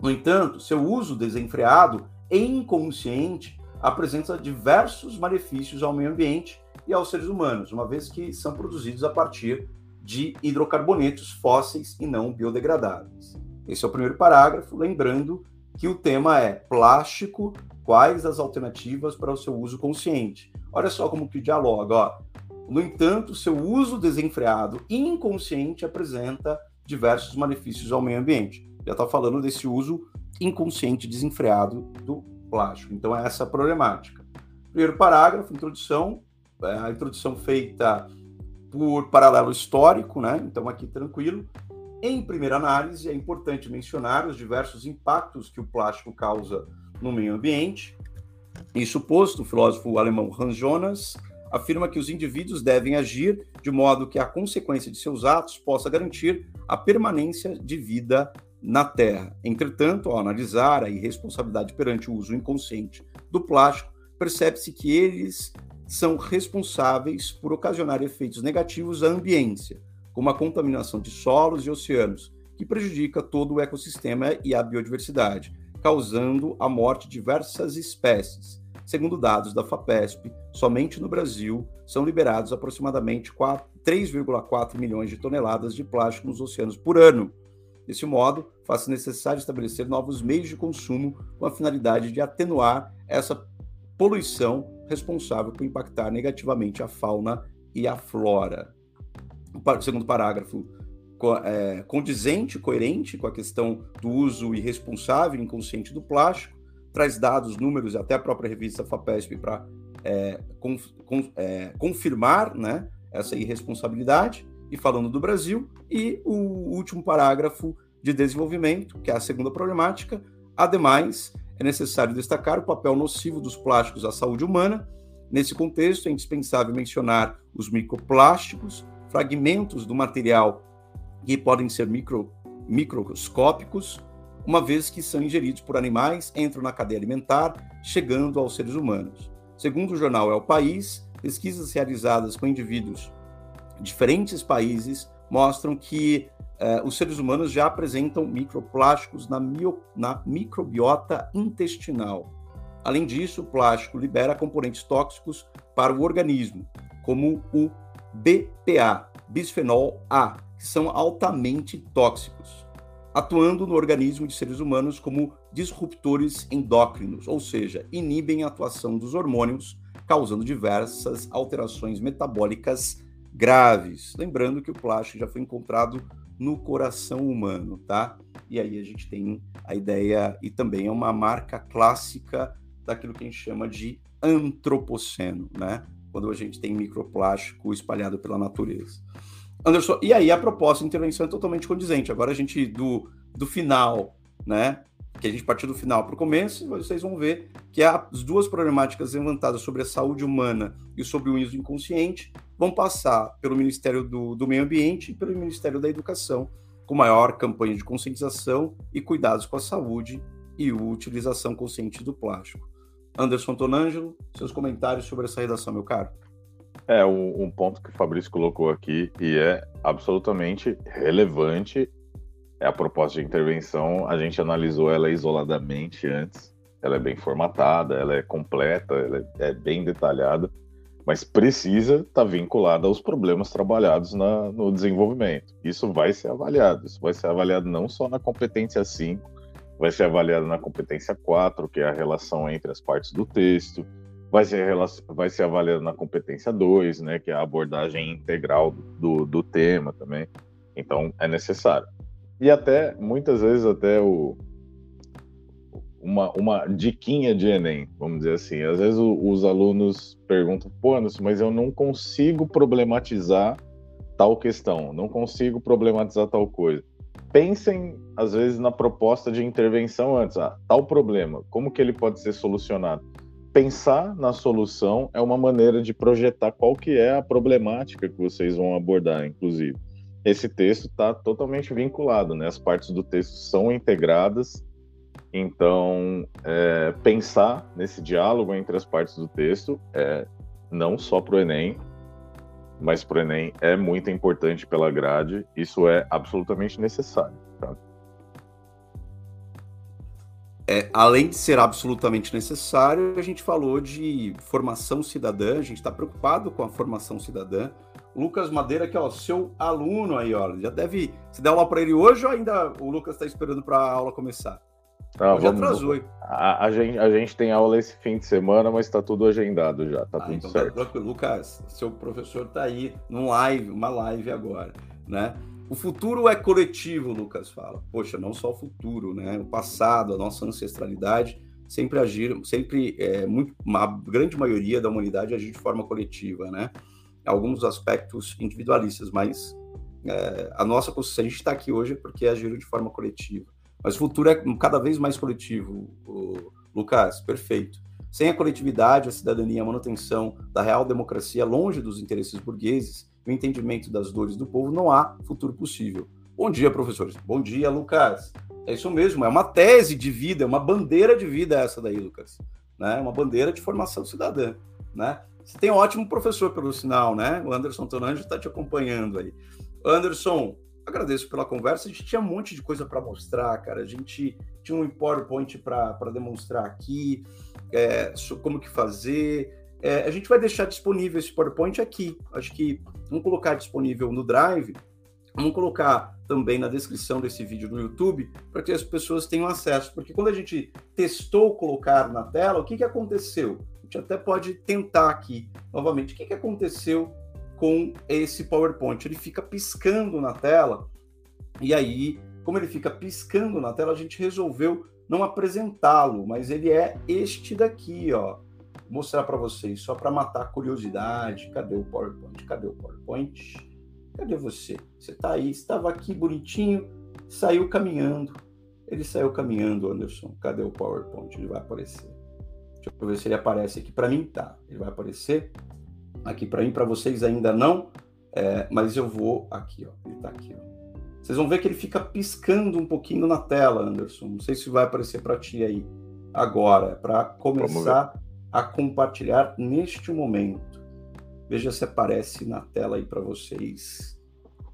No entanto, seu uso desenfreado inconsciente apresenta diversos malefícios ao meio ambiente e aos seres humanos, uma vez que são produzidos a partir de hidrocarbonetos fósseis e não biodegradáveis. Esse é o primeiro parágrafo, lembrando que o tema é plástico, quais as alternativas para o seu uso consciente. Olha só como que dialoga, ó. No entanto, seu uso desenfreado inconsciente apresenta diversos malefícios ao meio ambiente. Já está falando desse uso inconsciente desenfreado do plástico. Então, é essa a problemática. Primeiro parágrafo, introdução, é a introdução feita por paralelo histórico, né? Então, aqui tranquilo. Em primeira análise, é importante mencionar os diversos impactos que o plástico causa no meio ambiente. Isso posto, o filósofo alemão Hans Jonas afirma que os indivíduos devem agir de modo que a consequência de seus atos possa garantir a permanência de vida na Terra. Entretanto, ao analisar a irresponsabilidade perante o uso inconsciente do plástico, percebe-se que eles são responsáveis por ocasionar efeitos negativos à ambiência, como a contaminação de solos e oceanos, que prejudica todo o ecossistema e a biodiversidade, causando a morte de diversas espécies. Segundo dados da FAPESP, somente no Brasil são liberados aproximadamente 3,4 milhões de toneladas de plástico nos oceanos por ano. Desse modo, faz-se necessário estabelecer novos meios de consumo com a finalidade de atenuar essa poluição responsável por impactar negativamente a fauna e a flora. O segundo parágrafo, é, condizente, coerente com a questão do uso irresponsável e inconsciente do plástico, traz dados, números, até a própria revista FAPESP para é, é, confirmar né, essa irresponsabilidade, e falando do Brasil, e o último parágrafo de desenvolvimento, que é a segunda problemática. Ademais, é necessário destacar o papel nocivo dos plásticos à saúde humana. Nesse contexto, é indispensável mencionar os microplásticos, fragmentos do material que podem ser micro, microscópicos, uma vez que são ingeridos por animais, entram na cadeia alimentar, chegando aos seres humanos. Segundo o jornal É o País, pesquisas realizadas com indivíduos de diferentes países mostram que eh, os seres humanos já apresentam microplásticos na, mio, na microbiota intestinal. Além disso, o plástico libera componentes tóxicos para o organismo, como o BPA, bisfenol A, que são altamente tóxicos, atuando no organismo de seres humanos como disruptores endócrinos, ou seja, inibem a atuação dos hormônios, causando diversas alterações metabólicas graves. Lembrando que o plástico já foi encontrado no coração humano, tá? E aí a gente tem a ideia, e também é uma marca clássica daquilo que a gente chama de antropoceno, né? Quando a gente tem microplástico espalhado pela natureza. Anderson, e aí a proposta de intervenção é totalmente condizente. Agora a gente, do, do final, né? Que a gente partiu do final para o começo, vocês vão ver que as duas problemáticas levantadas sobre a saúde humana e sobre o uso inconsciente vão passar pelo Ministério do, do Meio Ambiente e pelo Ministério da Educação, com maior campanha de conscientização e cuidados com a saúde e utilização consciente do plástico. Anderson Tonângelo, seus comentários sobre essa redação, meu caro. É, um, um, ponto que o Fabrício colocou aqui e é absolutamente relevante é a proposta de intervenção. A gente analisou ela isoladamente antes. Ela é bem formatada, ela é completa, ela é, é bem detalhada, mas precisa estar tá vinculada aos problemas trabalhados na, no desenvolvimento. Isso vai ser avaliado. Isso vai ser avaliado não só na competência 5, vai ser avaliado na competência 4, que é a relação entre as partes do texto vai ser, vai ser avaliado na competência 2, né, que é a abordagem integral do, do tema também. Então, é necessário. E até, muitas vezes, até o, uma, uma diquinha de Enem, vamos dizer assim. Às vezes o, os alunos perguntam, pô, Anderson, mas eu não consigo problematizar tal questão, não consigo problematizar tal coisa. Pensem, às vezes, na proposta de intervenção antes. Ah, tal problema, como que ele pode ser solucionado? pensar na solução é uma maneira de projetar qual que é a problemática que vocês vão abordar, inclusive. Esse texto está totalmente vinculado, né? As partes do texto são integradas, então é, pensar nesse diálogo entre as partes do texto é não só para o Enem, mas para o Enem é muito importante pela grade. Isso é absolutamente necessário. Tá? É, além de ser absolutamente necessário, a gente falou de formação cidadã, a gente está preocupado com a formação cidadã. Lucas Madeira, que é o seu aluno aí, ó, já deve. Se der aula para ele hoje ou ainda o Lucas está esperando para a aula começar? Ah, hoje vamos, atrasou. A, a, gente, a gente tem aula esse fim de semana, mas está tudo agendado já, tá ah, tudo então tá certo. Tá, Lucas, seu professor está aí num live, uma live agora, né? O futuro é coletivo, Lucas fala. Poxa, não só o futuro, né? O passado, a nossa ancestralidade sempre agiram, sempre é, muito, uma grande maioria da humanidade agiu de forma coletiva, né? Alguns aspectos individualistas, mas é, a nossa consciência, a gente está aqui hoje porque agiram de forma coletiva. Mas o futuro é cada vez mais coletivo, Lucas, perfeito. Sem a coletividade, a cidadania, a manutenção da real democracia longe dos interesses burgueses, o entendimento das dores do povo, não há futuro possível. Bom dia, professores. Bom dia, Lucas. É isso mesmo, é uma tese de vida, é uma bandeira de vida essa daí, Lucas. Né? Uma bandeira de formação cidadã. Né? Você tem um ótimo professor, pelo sinal, né? O Anderson Tonanjo está te acompanhando aí. Anderson, agradeço pela conversa. A gente tinha um monte de coisa para mostrar, cara. A gente tinha um PowerPoint para demonstrar aqui, é, como que fazer. É, a gente vai deixar disponível esse PowerPoint aqui. Acho que vamos colocar disponível no Drive. Vamos colocar também na descrição desse vídeo no YouTube para que as pessoas tenham acesso. Porque quando a gente testou colocar na tela, o que, que aconteceu? A gente até pode tentar aqui novamente. O que, que aconteceu com esse PowerPoint. Ele fica piscando na tela, e aí, como ele fica piscando na tela, a gente resolveu não apresentá-lo, mas ele é este daqui, ó. Vou mostrar para vocês, só para matar a curiosidade. Cadê o PowerPoint? Cadê o PowerPoint? Cadê você? Você está aí, estava aqui bonitinho, saiu caminhando. Ele saiu caminhando, Anderson. Cadê o PowerPoint? Ele vai aparecer. Deixa eu ver se ele aparece aqui. Para mim, tá. Ele vai aparecer. Aqui para mim, para vocês ainda não, é, mas eu vou aqui, ó. Ele está aqui, ó. Vocês vão ver que ele fica piscando um pouquinho na tela, Anderson. Não sei se vai aparecer para ti aí agora, para começar a compartilhar neste momento. Veja se aparece na tela aí para vocês,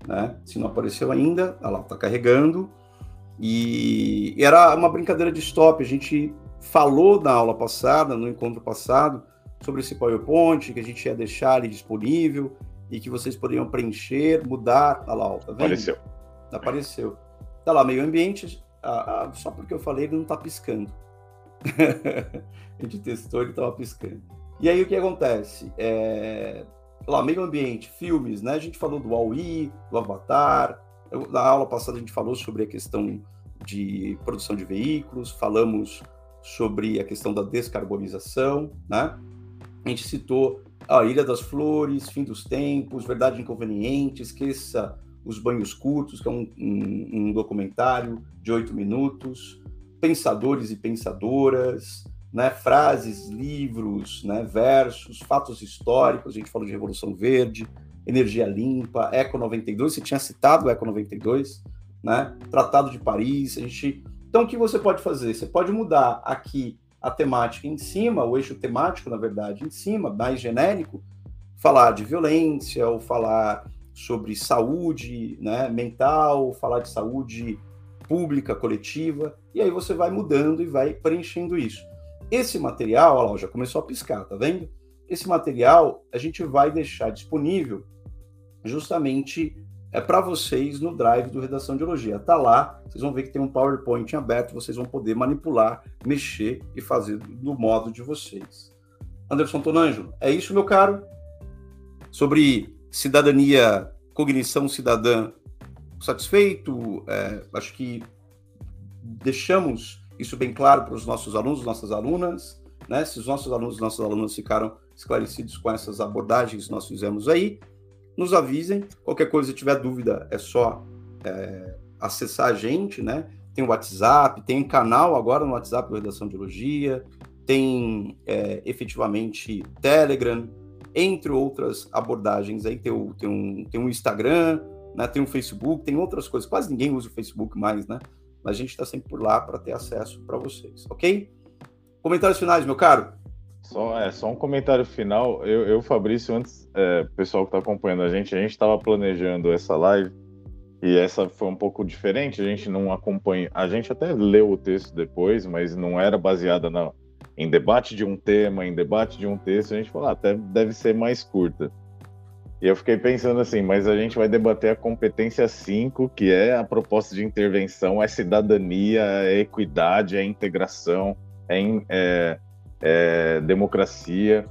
né? Se não apareceu ainda, olha lá, está carregando. E era uma brincadeira de stop. A gente falou na aula passada, no encontro passado, sobre esse PowerPoint que a gente ia deixar ali disponível e que vocês poderiam preencher, mudar. Olha lá, tá vendo? Apareceu. Apareceu. Tá lá, meio ambiente. Ah, ah, só porque eu falei, ele não tá piscando. a gente testou, ele tava piscando. E aí o que acontece? É... Lá, meio ambiente, filmes, né? A gente falou do Huawei, do Avatar. Eu, na aula passada a gente falou sobre a questão de produção de veículos, falamos sobre a questão da descarbonização, né? A gente citou a Ilha das Flores, Fim dos Tempos, Verdade Inconveniente, Esqueça os Banhos Curtos, que é um, um, um documentário de oito minutos, Pensadores e Pensadoras, né, frases, livros, né, versos, fatos históricos, a gente falou de Revolução Verde, Energia Limpa, Eco 92, você tinha citado o Eco 92, né, Tratado de Paris, a gente... Então, o que você pode fazer? Você pode mudar aqui a temática em cima, o eixo temático, na verdade, em cima, mais genérico, falar de violência, ou falar sobre saúde né, mental, falar de saúde pública, coletiva, e aí você vai mudando e vai preenchendo isso. Esse material, olha lá, já começou a piscar, tá vendo? Esse material a gente vai deixar disponível justamente é para vocês no Drive do Redação de Elogia. Tá lá, vocês vão ver que tem um PowerPoint aberto, vocês vão poder manipular, mexer e fazer do modo de vocês. Anderson Tonanjo, é isso, meu caro? Sobre cidadania, cognição cidadã, satisfeito? É, acho que deixamos isso bem claro para os nossos alunos, nossas alunas, né? Se os nossos alunos, nossas alunas ficaram esclarecidos com essas abordagens que nós fizemos aí, nos avisem. Qualquer coisa, se tiver dúvida, é só é, acessar a gente, né? Tem o WhatsApp, tem um canal agora no WhatsApp do Redação de Elogia, tem é, efetivamente Telegram, entre outras abordagens. Aí tem, o, tem, um, tem um Instagram, né? tem um Facebook, tem outras coisas. Quase ninguém usa o Facebook mais, né? Mas a gente está sempre por lá para ter acesso para vocês, ok? Comentários finais, meu caro? Só, é, só um comentário final. Eu, eu Fabrício, antes, é, pessoal que está acompanhando a gente, a gente estava planejando essa live e essa foi um pouco diferente. A gente não acompanha. A gente até leu o texto depois, mas não era baseada na, em debate de um tema, em debate de um texto. A gente falou, ah, até deve ser mais curta. E eu fiquei pensando assim, mas a gente vai debater a competência 5, que é a proposta de intervenção, é cidadania, é equidade, é integração, é, é é, democracia.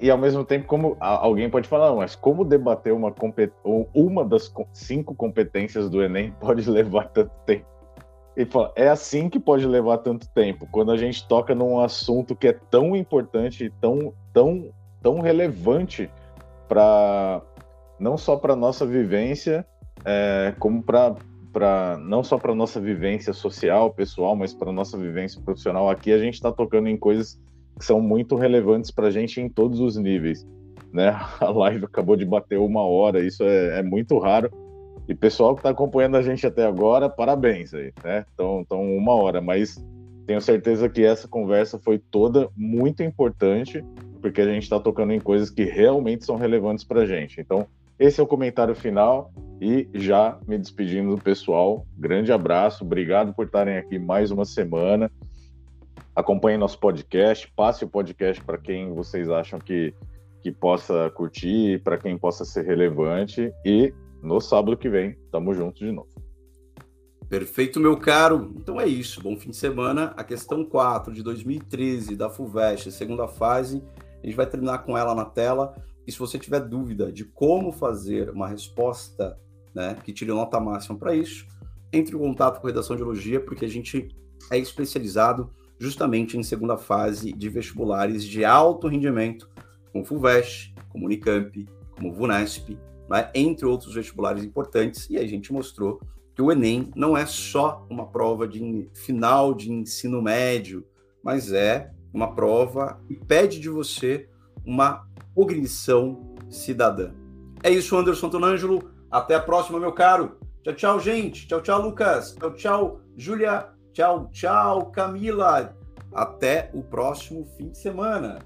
E ao mesmo tempo, como alguém pode falar, mas como debater uma, uma das cinco competências do Enem pode levar tanto tempo? E fala, é assim que pode levar tanto tempo, quando a gente toca num assunto que é tão importante, tão, tão, tão relevante para não só para nossa vivência, é, como para para não só para nossa vivência social, pessoal, mas para nossa vivência profissional. Aqui a gente está tocando em coisas que são muito relevantes para a gente em todos os níveis. Né? A live acabou de bater uma hora, isso é, é muito raro. E pessoal que está acompanhando a gente até agora, parabéns aí, né? Então, então uma hora, mas tenho certeza que essa conversa foi toda muito importante, porque a gente está tocando em coisas que realmente são relevantes para a gente. Então, esse é o comentário final e já me despedindo do pessoal. Grande abraço, obrigado por estarem aqui mais uma semana. Acompanhe nosso podcast, passe o podcast para quem vocês acham que, que possa curtir, para quem possa ser relevante. E no sábado que vem, tamo junto de novo. Perfeito, meu caro. Então é isso. Bom fim de semana. A questão 4 de 2013 da FUVEST, segunda fase, a gente vai terminar com ela na tela. E se você tiver dúvida de como fazer uma resposta né, que tire nota máxima para isso, entre em contato com a Redação de Biologia, porque a gente é especializado justamente em segunda fase de vestibulares de alto rendimento, como FUVEST, como Unicamp, como VUNESP, né, entre outros vestibulares importantes, e a gente mostrou que o Enem não é só uma prova de final de ensino médio, mas é uma prova que pede de você uma cognição cidadã. É isso, Anderson Tonângelo. Até a próxima, meu caro. Tchau, tchau, gente. Tchau, tchau, Lucas. Tchau, tchau, Júlia. Tchau, tchau, Camila. Até o próximo fim de semana.